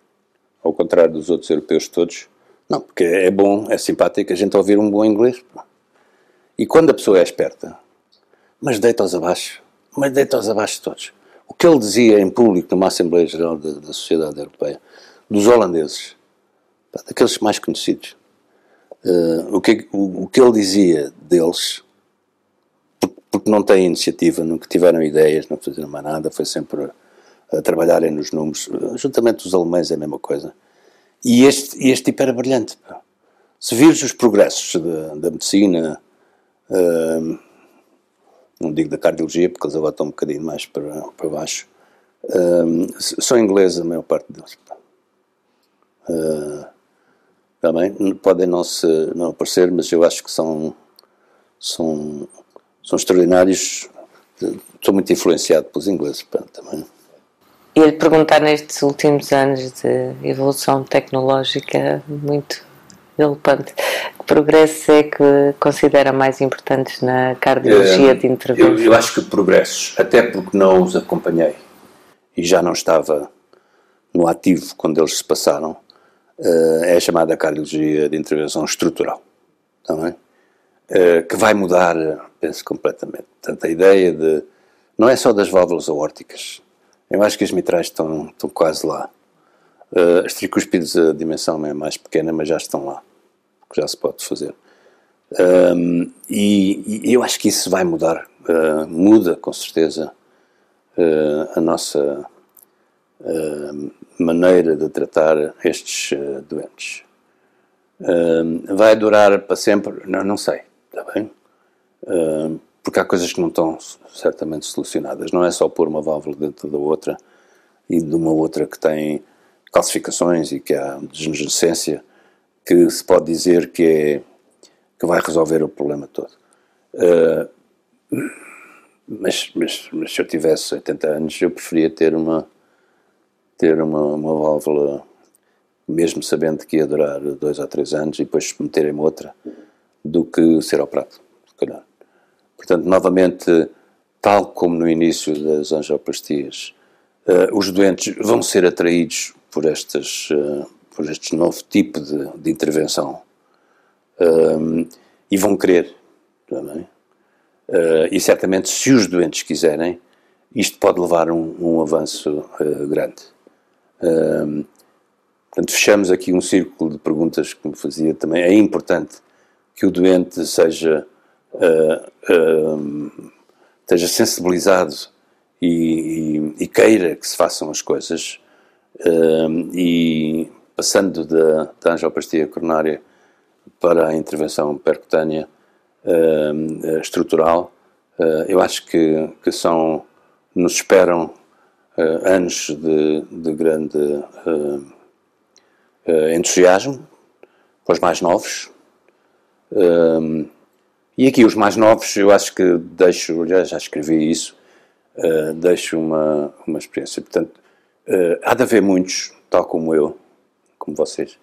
ao contrário dos outros europeus todos. Não, porque é bom, é simpático a gente ouvir um bom inglês. E quando a pessoa é esperta, mas deita-os abaixo, mas deita-os abaixo todos o que ele dizia em público numa Assembleia Geral da, da Sociedade Europeia, dos holandeses, daqueles mais conhecidos, uh, o, que, o, o, que ele dizia deles, porque não têm iniciativa, nunca tiveram ideias, não fizeram mais nada, foi sempre a, trabalharem nos números, juntamente os alemães é a mesma coisa. E este, este tipo era brilhante. Se vires os progressos da, da medicina, uh, não digo da cardiologia, porque eles agora estão um bocadinho mais para, para baixo, um, são ingleses a maior parte deles. Uh, também podem não, se, não aparecer, mas eu acho que são, são, são extraordinários. Estou muito influenciado pelos ingleses também. E perguntar nestes últimos anos de evolução tecnológica muito galopante. Que progressos é que considera mais importantes na cardiologia de intervenção? Eu, eu acho que progressos, até porque não os acompanhei e já não estava no ativo quando eles se passaram, eh, é a chamada cardiologia de intervenção estrutural. Também, eh, que vai mudar, penso, completamente. Portanto, a ideia de. Não é só das válvulas aórticas. Eu acho que as mitrais estão, estão quase lá. As tricúspides, a dimensão é mais pequena, mas já estão lá que já se pode fazer. Um, e, e, eu acho que isso vai mudar, uh, muda com certeza uh, a nossa uh, maneira de tratar estes doentes. vai durar para sempre? Não, não sei, está bem? porque há coisas que não estão certamente solucionadas. Não é só pôr uma válvula dentro da outra e de uma outra que tem calcificações e que há degenerescência que se pode dizer que, é, que vai resolver o problema todo. Uh, mas, mas, mas, se eu tivesse 80 anos, eu preferia ter uma, ter uma, uma válvula, mesmo sabendo que ia durar dois ou três anos, e depois meterem outra, do que ser operado, se calhar. Portanto, novamente, tal como no início das angioplastias, uh, os doentes vão ser atraídos por estas, uh, por este novo tipo de, de intervenção um, e vão querer também. Uh, e certamente, se os doentes quiserem, isto pode levar a um, um avanço uh, grande. Um, portanto, fechamos aqui um círculo de perguntas que me fazia também. É importante que o doente seja, uh, esteja sensibilizado e, e, e, queira que se façam as coisas. e passando da, angioplastia coronária para a intervenção percutânea uh, estrutural, uh, eu acho que, que são, nos esperam uh, anos de, de grande entusiasmo para os mais novos. e aqui os mais novos, eu acho que deixo, já, já escrevi isso, deixo uma, uma experiência. Portanto, há de haver muitos, tal como eu, como vocês,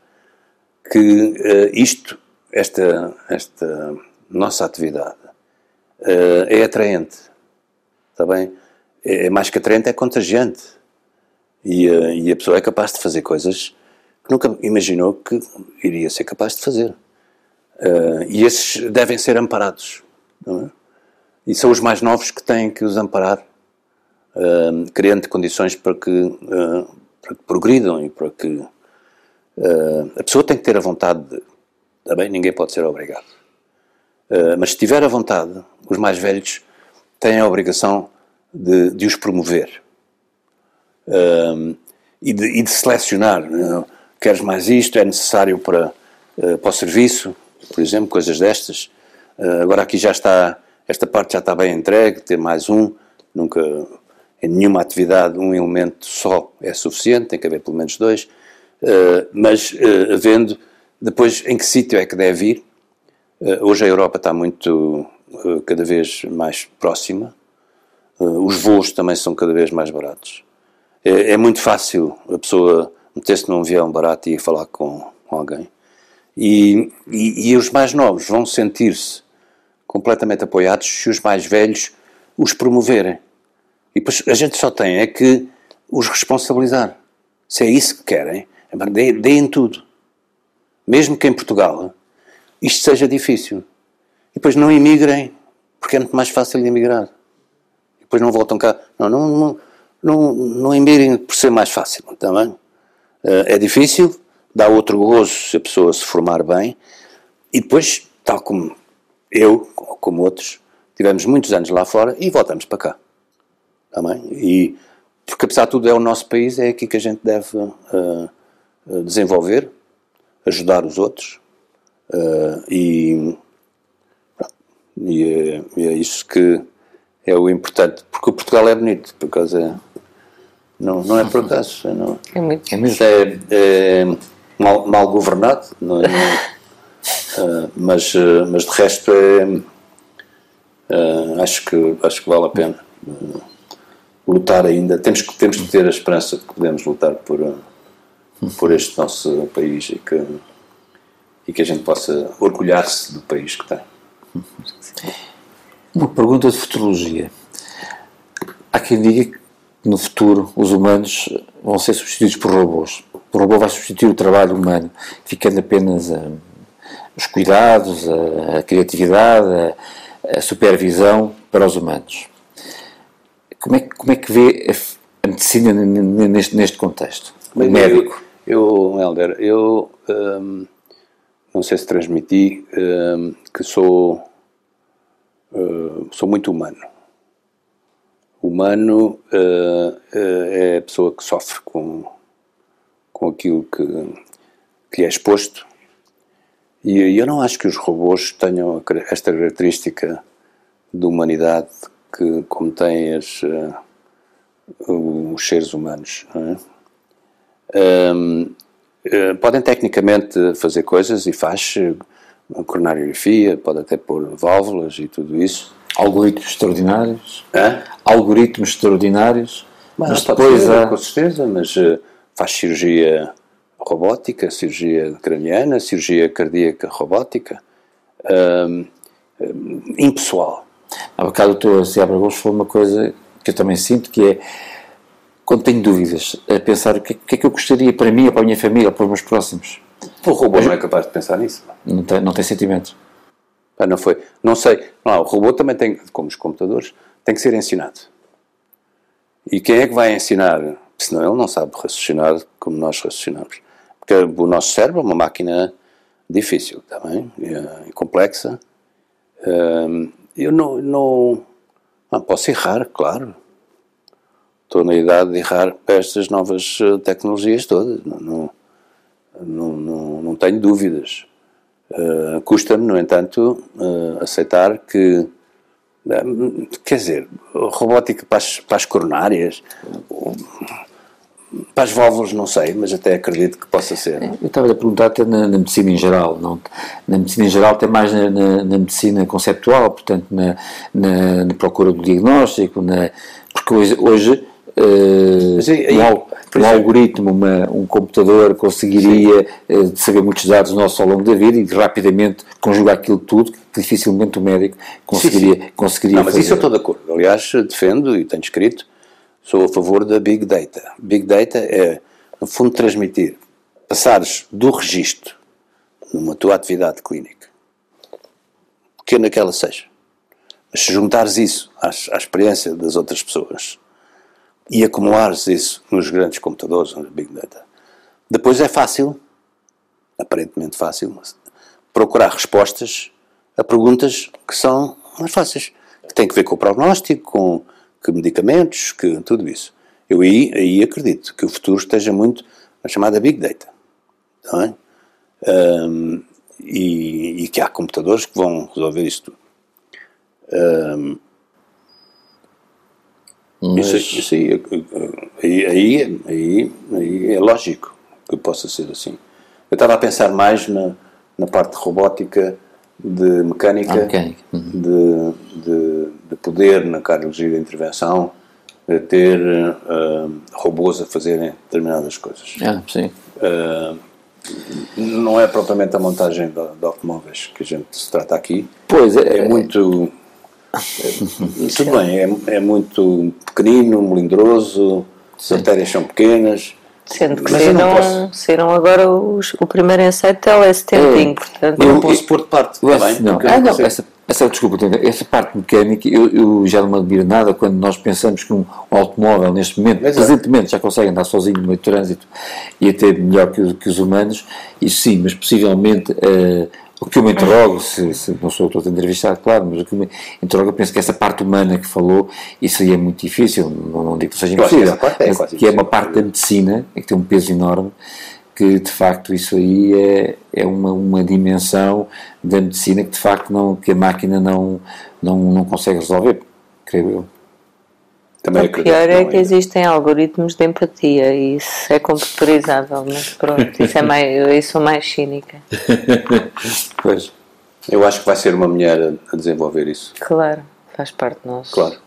que uh, isto, esta, esta nossa atividade, uh, é atraente. Está bem? É, é, mais que atraente, é contagiante. E, uh, e, a pessoa é capaz de fazer coisas que nunca imaginou que iria ser capaz de fazer. e esses devem ser amparados. É? E são os mais novos que têm que os amparar, criando condições para que, para que progridam e para que Uh, a pessoa tem que ter a vontade de. Também ninguém pode ser obrigado. Uh, mas se tiver a vontade, os mais velhos têm a obrigação de, de os promover uh, e, de, e, de, selecionar. queres mais isto? É necessário para, para o serviço, por exemplo, coisas destas. agora aqui já está, esta parte já está bem entregue, ter mais um, nunca. em nenhuma atividade um elemento só é suficiente, tem que haver pelo menos dois, mas uh, havendo, depois em que sítio é que deve ir? Uh, hoje a Europa está muito, cada vez mais próxima, os voos também são cada vez mais baratos. É, é muito fácil a pessoa meter-se num avião barato e ir falar com alguém. E, e, e os mais novos vão sentir-se completamente apoiados se os mais velhos os promoverem. E depois a gente só tem é que os responsabilizar. Se é isso que querem, deem tudo. Mesmo que em Portugal isto seja difícil. E depois não imigrem, porque é muito mais fácil de emigrar. E depois não voltam cá. Não, não, não, não, não imigrem por ser mais fácil, também. Eh, é difícil, dá outro gozo se a pessoa se formar bem. E depois, tal como eu, como outros, tivemos muitos anos lá fora e voltamos para cá. Também. E, porque apesar de tudo é o nosso país, é aqui que a gente deve uh, desenvolver, ajudar os outros uh, e, e é, é, isso que é o importante, porque o Portugal é bonito, por causa não, não é por acaso, não, é, muito, é, mesmo. é, é mal, mal governado, não, não uh, mas, mas de resto é Uh, acho, que, acho que vale a pena uh, lutar ainda. Temos que, temos que ter a esperança de que podemos lutar por, uh, por este nosso país e que, e que a gente possa orgulhar-se do país que tem. Uma pergunta de futurologia. Há quem diga que no futuro os humanos vão ser substituídos por robôs. O robô vai substituir o trabalho humano, ficando apenas os cuidados, a, a criatividade, a, a supervisão para os humanos. Como é, como é que vê a, a medicina neste, neste contexto? O médico. Eu, Helder, eu hum, não sei se transmiti hum, que sou, hum, sou muito humano. Humano é a pessoa que sofre com, com aquilo que, que é exposto e eu não acho que os robôs tenham esta característica de humanidade que, têm as, os seres humanos. É? Um, uh, podem tecnicamente fazer coisas e faz uh, coronariografia, pode até pôr válvulas e tudo isso. Algoritmos extraordinários. Hã? Algoritmos extraordinários. Mas, mas depois há... com certeza, mas uh, faz cirurgia robótica, cirurgia craniana, cirurgia cardíaca robótica, um, impessoal. Há bocado o Dr. Seabra Gomes falou uma coisa que eu também sinto, que é, quando tenho dúvidas, a pensar o que, que, é que eu gostaria para mim, para a minha família, para os meus próximos. O robô não é capaz de pensar nisso. Não tem, não tem sentimentos. Ah, não foi. Não sei. Não, o robô também tem, como os computadores, tem que ser ensinado. E quem é que vai ensinar? Senão ele não sabe raciocinar como nós raciocinamos. Porque o nosso cérebro é uma máquina difícil também, e complexa. Hum, eu não, não, não, posso errar, claro. Estou na idade de errar para estas novas eh, tecnologias todas. Não, não, não, não, não tenho dúvidas. Uh, Custa-me, no entanto, uh, aceitar que, quer dizer, robótica para as, para as coronárias, para as válvulas não sei, mas até acredito que possa ser. Eu estava a perguntar até na, na, medicina em geral, não, na medicina em geral até mais na, na, na medicina conceptual, portanto na, procura do diagnóstico, na, porque hoje, hoje uh, aí, um, um algoritmo, uma, um computador conseguiria uh, saber muitos dados nossos ao longo da vida e rapidamente conjugar aquilo tudo que dificilmente o médico conseguiria, sim, sim. conseguiria não, mas fazer. isso eu estou de acordo. Aliás, defendo e tenho escrito sou a favor da Big Data. Big Data é, no fundo, transmitir, passares do registro numa tua atividade clínica, pequena que ela seja, mas se juntares isso à, à experiência das outras pessoas e acumulares isso nos grandes computadores, no Big Data, depois é fácil, aparentemente fácil, procurar respostas a perguntas que são mais fáceis, que têm que ver com o prognóstico, com que medicamentos, que tudo isso. Eu aí, aí acredito que o futuro esteja muito na chamada Big Data. Não é? Um, e, e, que há computadores que vão resolver isso tudo. Um, Mas... Isso, isso aí, aí, aí, aí, aí é lógico que possa ser assim. Eu estava a pensar mais na, na parte robótica de mecânica, ah, mecânica. Uhum. De, de, de, poder na cardiologia de intervenção, de ter uh, robôs a fazerem determinadas coisas. Ah, sim. Uh, não é propriamente a montagem de, de, automóveis que a gente se trata aqui. Pois é. É muito. É, tudo bem, é, é muito pequenino, melindroso, as artérias são pequenas Sendo que serão, posso... serão agora os, o primeiro ensaio de telestenting, é, portanto. Eu não posso pôr de parte, eu, também, não, ah, não, essa, essa, desculpa, essa parte mecânica, eu, eu, já não me admiro nada quando nós pensamos que um, automóvel, neste momento, presentemente, é. já consegue andar sozinho no meio do trânsito e até melhor que, que os humanos, isso sim, mas possivelmente. Uh, o que eu me interrogo, se, se não sou todo entrevistado, claro, mas o que eu me interrogo, eu penso que essa parte humana que falou, isso aí é muito difícil, não, não digo que seja impossível, é, mas que é uma parte da medicina, que tem um peso enorme, que de facto isso aí é, é uma, uma dimensão da medicina que de facto não, que a máquina não, não, não consegue resolver, creio eu. Também o pior é que é. existem algoritmos de empatia e isso é computadorizável, mas pronto, isso é mais, eu sou mais cínica. pois. Eu acho que vai ser uma mulher a desenvolver isso. Claro, faz parte de nós. Claro.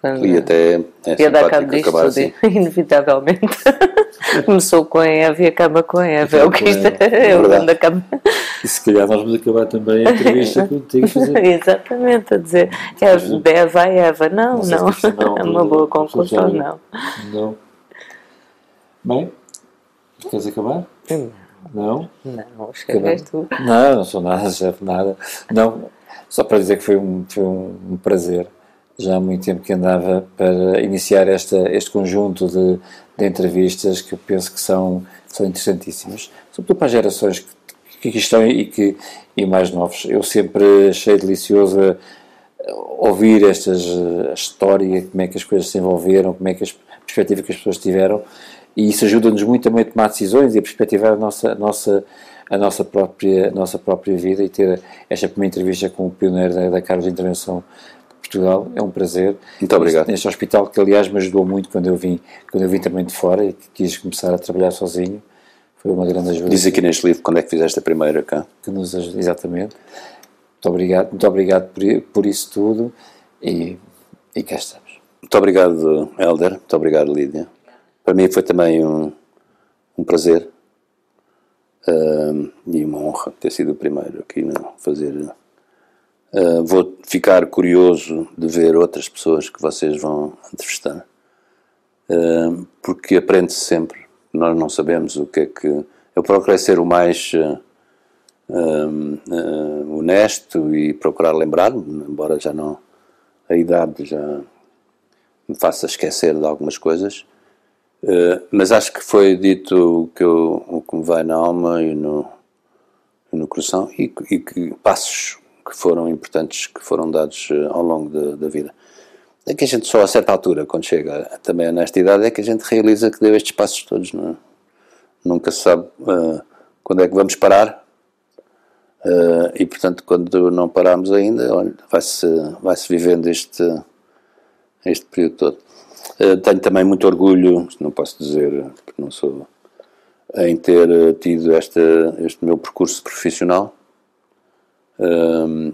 Quando e até é ia dar cabo disto tudo, assim. inevitavelmente. Começou com a Eva e acaba com a Eva. É o que isto é, é o grande acaba. E se calhar nós vamos acabar também a entrevista contigo. Exatamente, a dizer é Eva a Eva. Não, não. não. É uma boa conclusão, não. Não. Bem, queres acabar? Não. Não? Não, chegas tu. Não, não sou nada, chefe, nada. Não, só para dizer que foi um, foi um prazer já há muito tempo que andava para iniciar esta, este conjunto de, de entrevistas que eu penso que são, são interessantíssimas, sobretudo para as gerações que, que estão e, que, e mais novos. Eu sempre achei delicioso ouvir estas, a história, como é que as coisas se envolveram, como é que as perspectivas que as pessoas tiveram, e isso ajuda-nos muito também a tomar decisões e a perspectivar a nossa, a nossa, a nossa, própria, a nossa própria vida e ter esta primeira entrevista com o pioneiro da, da Carlos de Intervenção Portugal, é um prazer. Muito obrigado. Neste, neste hospital que aliás me ajudou muito quando eu vim, quando eu vim também de fora e quis começar a trabalhar sozinho. Foi uma grande ajuda. Diz aqui neste livro quando é que fizeste a primeira cá. Que nos ajuda, exatamente. Muito obrigado, muito obrigado por, por isso tudo e, e cá estamos. Muito obrigado, Helder. Muito obrigado, Lídia. Para mim foi também um, um prazer uh, e uma honra ter sido o primeiro aqui a fazer Uh, vou ficar curioso de ver outras pessoas que vocês vão entrevistar, uh, porque aprende-se sempre. Nós não sabemos o que é que. Eu procurei ser o mais uh, honesto e procurar lembrar-me, embora já não. a idade já me faça esquecer de algumas coisas. mas acho que foi dito o que, eu, o que me vai na alma e no, no coração e, e que passos que foram importantes, que foram dados eh, ao longo de, da vida. É que a gente só a certa altura, quando chega também nesta idade, é que a gente realiza que deu estes passos todos. Não, é? nunca se sabe uh, quando é que vamos parar. Uh, e portanto, quando não pararmos ainda, vai-se vai -se vivendo este, este período todo. Uh, tenho também muito orgulho, não posso dizer, porque não sou, em ter tido esta, este meu percurso profissional um,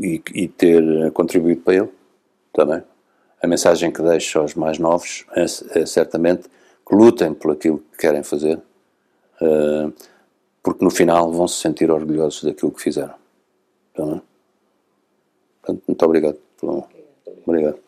e, e, ter contribuído para ele também. A mensagem que deixo aos mais novos é, é certamente que lutem por aquilo que querem fazer, uh, porque no final vão se sentir orgulhosos daquilo que fizeram. Portanto, muito obrigado. Obrigado.